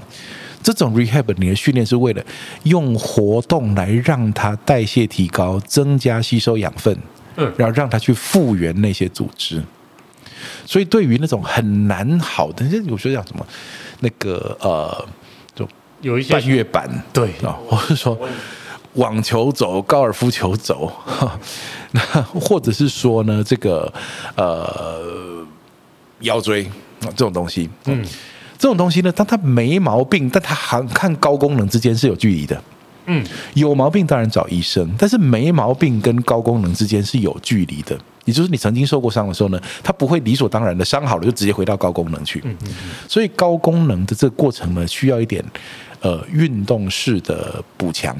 这种 rehab 你的训练是为了用活动来让它代谢提高，增加吸收养分，嗯，然后让它去复原那些组织。所以对于那种很难好的，有时候讲什么那个呃，就有一些半月板，对啊，或是说。网球肘、高尔夫球肘，[LAUGHS] 那或者是说呢，这个呃腰椎这种东西，嗯，这种东西呢，当它没毛病，但它还看高功能之间是有距离的，嗯，有毛病当然找医生，但是没毛病跟高功能之间是有距离的，也就是你曾经受过伤的时候呢，它不会理所当然的伤好了就直接回到高功能去，嗯嗯，所以高功能的这个过程呢，需要一点呃运动式的补强。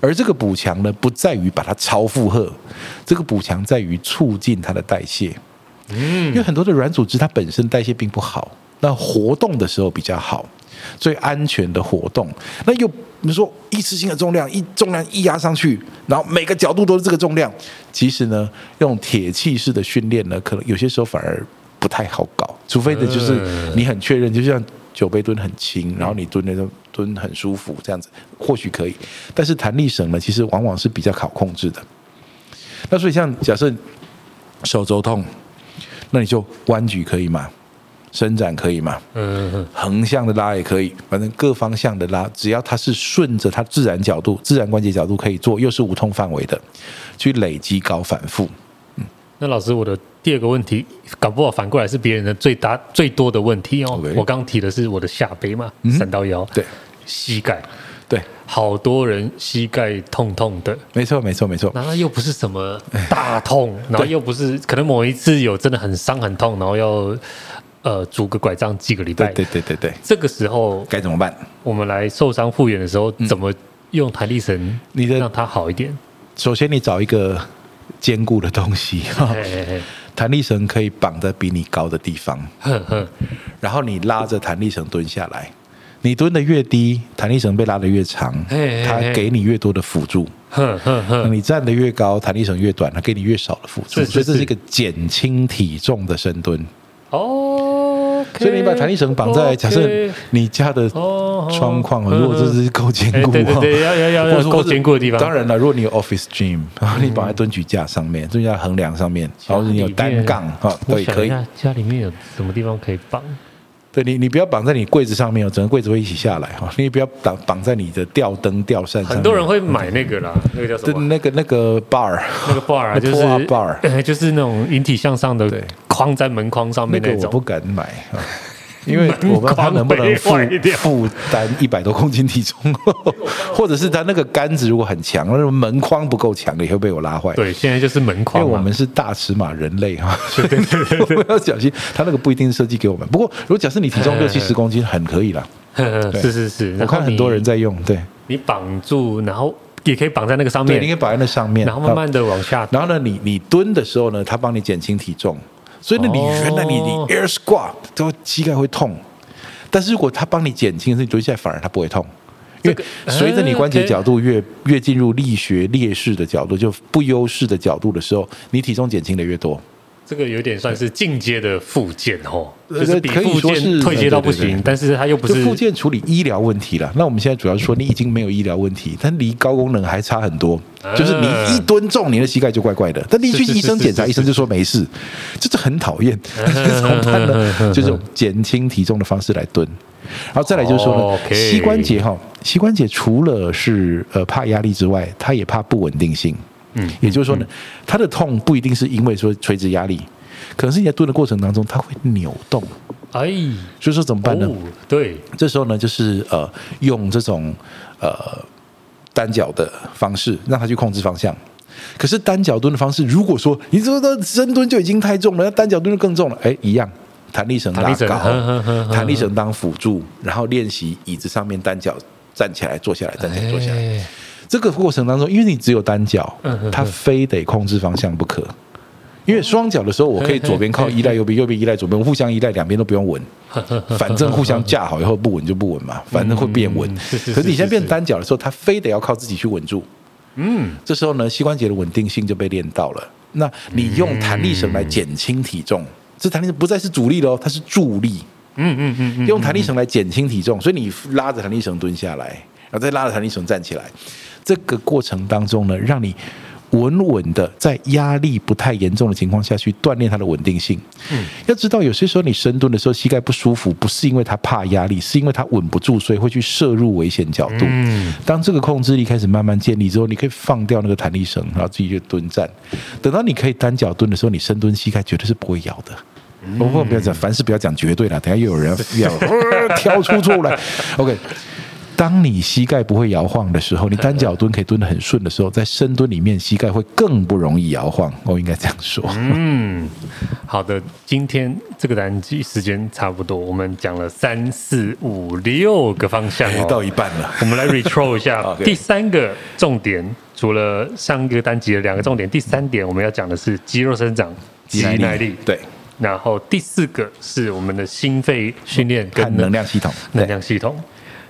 而这个补强呢，不在于把它超负荷，这个补强在于促进它的代谢。嗯，因为很多的软组织它本身代谢并不好，那活动的时候比较好，最安全的活动。那又你说一次性的重量，一重量一压上去，然后每个角度都是这个重量，其实呢，用铁器式的训练呢，可能有些时候反而不太好搞，除非的就是你很确认，就像。酒杯蹲很轻，然后你蹲那种蹲很舒服，这样子或许可以。但是弹力绳呢，其实往往是比较好控制的。那所以像假设手肘痛，那你就弯举可以吗？伸展可以吗？嗯，横向的拉也可以，反正各方向的拉，只要它是顺着它自然角度、自然关节角度可以做，又是无痛范围的，去累积高反复。嗯，那老师我的。第二个问题，搞不好反过来是别人的最大最多的问题哦。我刚提的是我的下背嘛，三到腰，对，膝盖，对，好多人膝盖痛痛的，没错，没错，没错。然后又不是什么大痛，然后又不是可能某一次有真的很伤很痛，然后要呃拄个拐杖几个礼拜，对对对对对。这个时候该怎么办？我们来受伤复原的时候，怎么用弹力绳，你的让它好一点？首先，你找一个坚固的东西哈。弹力绳可以绑在比你高的地方，然后你拉着弹力绳蹲下来，你蹲得越低，弹力绳被拉得越长，它给你越多的辅助。你站得越高，弹力绳越短，它给你越少的辅助。所以这是一个减轻体重的深蹲。所以你把弹力绳绑在，假设你家的窗框，如果这是够坚固，对对对，要要要够坚固的地方。当然了，如果你有 office gym，然后你绑在蹲举架上面，蹲在横梁上面，然后你有单杠啊，对，可以。家里面有什么地方可以绑？对你，你不要绑在你柜子上面哦，整个柜子会一起下来哈。你也不要绑绑在你的吊灯吊扇上。很多人会买那个啦，那个叫什么？那个那个 bar，那个 bar 啊，就是 bar，[LAUGHS] 就是那种引体向上的框在门框上面那种。那个我不敢买啊。因为我不知道他能不能负负担一百多公斤体重，[LAUGHS] 或者是他那个杆子如果很强，那种门框不够强，也会被我拉坏。对，现在就是门框，因为我们是大尺码人类哈，对对对对，[LAUGHS] 要小心。他那个不一定是设计给我们，不过如果假设你体重六七十公斤，很可以了。[LAUGHS] 是是是，我看很多人在用。对，你绑住，然后也可以绑在那个上面，你可以绑在那上面，然后慢慢的往下。然后呢，你你蹲的时候呢，它帮你减轻体重，所以那你原来你你 air squat 都膝盖会痛。但是如果他帮你减轻，你蹲下来反而他不会痛，因为随着你关节角度越越进入力学劣势的角度，就不优势的角度的时候，你体重减轻的越多。这个有点算是进阶的复健哦，就是比复健退阶到不行，但是它又不是复健处理医疗问题了。那我们现在主要是说你已经没有医疗问题，但离高功能还差很多。就是你一吨重，你的膝盖就怪怪的。但你去医生检查，医生就说没事，这就很讨厌。[LAUGHS] 怎么办呢？[LAUGHS] 就是减轻体重的方式来蹲。然后再来就是说呢，膝关节哈，膝关节除了是呃怕压力之外，它也怕不稳定性。嗯，也就是说呢，他的痛不一定是因为说垂直压力，可能是你在蹲的过程当中，它会扭动。哎，所以说怎么办呢？对，这时候呢，就是呃，用这种呃单脚的方式让他去控制方向。可是单脚蹲的方式，如果说你这个深蹲就已经太重了，那单脚蹲就更重了。哎，一样，弹力绳拉高，弹力绳当辅助，然后练习椅子上面单脚站起来、坐下来、站起来、坐下来。这个过程当中，因为你只有单脚，他非得控制方向不可。因为双脚的时候，我可以左边靠依赖右边，右边依赖左边，互相依赖，两边都不用稳，[LAUGHS] 反正互相架好以后不稳就不稳嘛，反正会变稳。可是你现在变单脚的时候，他非得要靠自己去稳住。嗯，这时候呢，膝关节的稳定性就被练到了。那你用弹力绳来减轻体重，这弹力绳不再是阻力了，它是助力。嗯嗯嗯，用弹力绳来减轻体重，所以你拉着弹力绳蹲下来，然后再拉着弹力绳站起来。这个过程当中呢，让你稳稳的在压力不太严重的情况下去锻炼它的稳定性。嗯，要知道有些时候你深蹲的时候膝盖不舒服，不是因为它怕压力，是因为它稳不住，所以会去摄入危险角度。嗯，当这个控制力开始慢慢建立之后，你可以放掉那个弹力绳，然后自己就蹲站。等到你可以单脚蹲的时候，你深蹲膝盖绝对是不会摇的。不过不要讲，凡事不要讲绝对了，等下又有人要挑出出来。OK。当你膝盖不会摇晃的时候，你单脚蹲可以蹲得很顺的时候，在深蹲里面膝盖会更不容易摇晃。我应该这样说。嗯，好的，今天这个单集时间差不多，我们讲了三四五六个方向哦，到一半了。我们来 retro 一下 [LAUGHS] 第三个重点，除了上一个单集的两个重点，第三点我们要讲的是肌肉生长、肌耐力。对，然后第四个是我们的心肺训练跟能量系统，能量系统。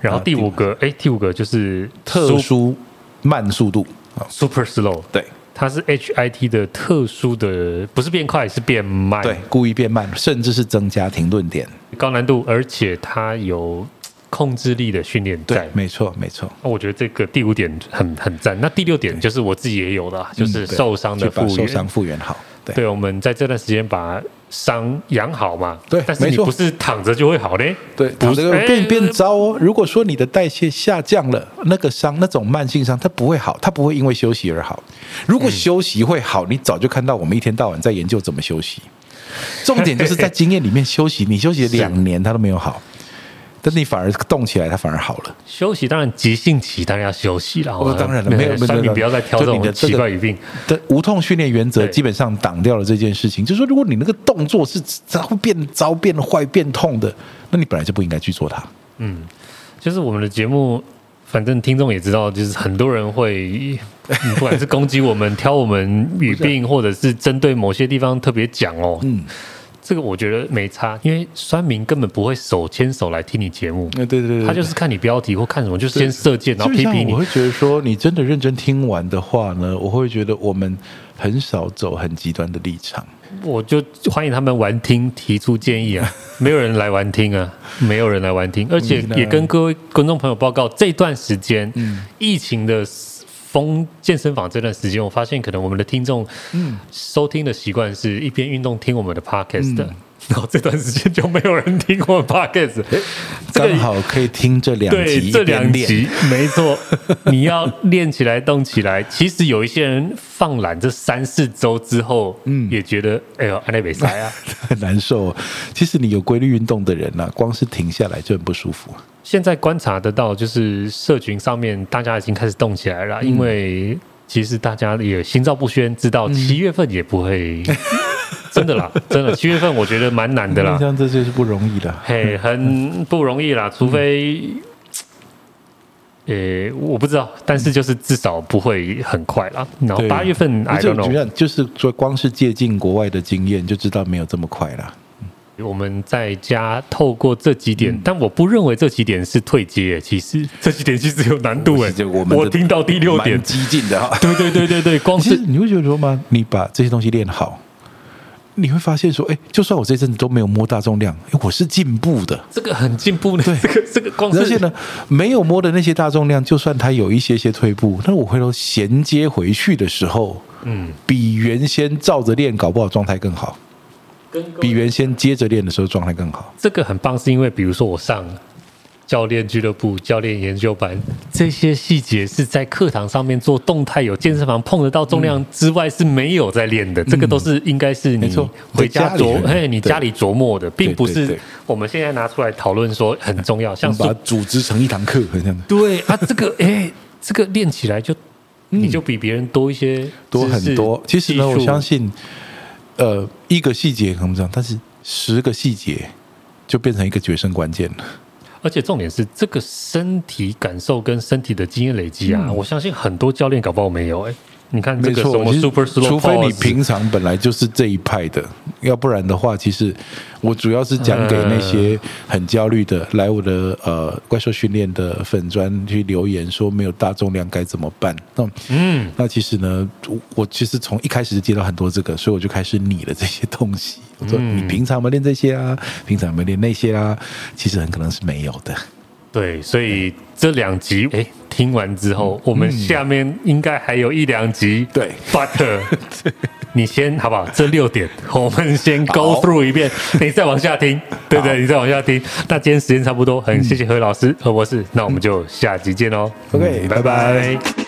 然后第五个，哎，第五个就是特殊慢速度，super slow，对，它是 HIT 的特殊的，不是变快，是变慢，对，故意变慢，甚至是增加停顿点，高难度，而且它有控制力的训练在，对，没错，没错。我觉得这个第五点很很赞。那第六点就是我自己也有的，就是受伤的复原，受伤复原好。对，我们在这段时间把伤养好嘛。对，但是你不是躺着就会好嘞。对，躺着变变糟哦。如果说你的代谢下降了，那个伤那种慢性伤它不会好，它不会因为休息而好。如果休息会好，你早就看到我们一天到晚在研究怎么休息。重点就是在 [LAUGHS] 经验里面休息，你休息了两年它都没有好。但是你反而动起来，它反而好了。休息当然急性期当然要休息了。哦，当然了，没有 [LAUGHS] 没有，你不要再挑这种奇怪语病。的无痛训练原则基本上挡掉了这件事情。就是说，如果你那个动作是它会变糟、变坏、变痛的，那你本来就不应该去做它。嗯，就是我们的节目，反正听众也知道，就是很多人会，[LAUGHS] 不管是攻击我们、挑我们语病，[LAUGHS] 或者是针对某些地方特别讲哦。嗯。这个我觉得没差，因为酸民根本不会手牵手来听你节目。对对对，他就是看你标题或看什么，就是先射箭，然后批评你。我会觉得说，你真的认真听完的话呢，我会觉得我们很少走很极端的立场。我就欢迎他们玩听，提出建议啊，没有人来玩听啊，没有人来玩听，而且也跟各位观众朋友报告，这段时间，嗯，疫情的。封健身房这段时间，我发现可能我们的听众，嗯，收听的习惯是一边运动听我们的 podcast 的，然后这段时间就没有人听过 Podcast，刚好可以听这两集，对，这两集没错。你要练起来，动起来。其实有一些人放懒这三四周之后，嗯，也觉得哎呦，安内没塞啊，很 [LAUGHS] 难受。其实你有规律运动的人呢、啊，光是停下来就很不舒服。现在观察得到，就是社群上面大家已经开始动起来了，嗯、因为其实大家也心照不宣，知道七月份也不会。嗯 [LAUGHS] 真的啦，真的七月份我觉得蛮难的啦，[LAUGHS] 像这些是不容易的，嘿，很不容易啦，[LAUGHS] 除非，呃、嗯欸，我不知道，但是就是至少不会很快啦。然后八月份，I don't know，就是说光是借鉴国外的经验就知道没有这么快啦。我们在家透过这几点，嗯、但我不认为这几点是退阶，其实这几点其实有难度哎。我，我听到第六点，激进的 [LAUGHS] 哈，对对对对对，[LAUGHS] 光是你会觉得说吗？你把这些东西练好。你会发现说，哎，就算我这阵子都没有摸大重量，我是进步的。这个很进步的，对，这个这个光是。而且呢，没有摸的那些大重量，就算它有一些些退步，那我回头衔接回去的时候，嗯，比原先照着练，搞不好状态更好。比原先接着练的时候状态更好。这个很棒，是因为比如说我上。教练俱乐部、教练研究班，这些细节是在课堂上面做动态，有健身房碰得到重量之外是没有在练的。嗯、这个都是应该是你回家琢，嘿，你家里琢磨的，并不是我们现在拿出来讨论说很重要。像把它组织成一堂课，很像。对啊，这个 [LAUGHS] 哎，这个练起来就你就比别人多一些，多很多。其实呢，我相信，呃，一个细节可能这样，但是十个细节就变成一个决胜关键了。而且重点是这个身体感受跟身体的经验累积啊，嗯、我相信很多教练搞不好没有哎、欸。你看这个什么 super slow，除非你平常本来就是这一派的，要不然的话，其实我主要是讲给那些很焦虑的来我的呃怪兽训练的粉砖去留言说没有大重量该怎么办？那嗯，那其实呢，我其实从一开始就接到很多这个，所以我就开始拟了这些东西。我说你平常有没有练这些啊？平常有没有练那些啊？其实很可能是没有的。对，所以这两集哎，听完之后，嗯、我们下面应该还有一两集。对，But [LAUGHS] 你先好不好？这六点我们先 Go through 一遍，你再往下听，对不对？你再往下听。那今天时间差不多，很谢谢何老师、何博士，那我们就下集见喽。OK，拜拜。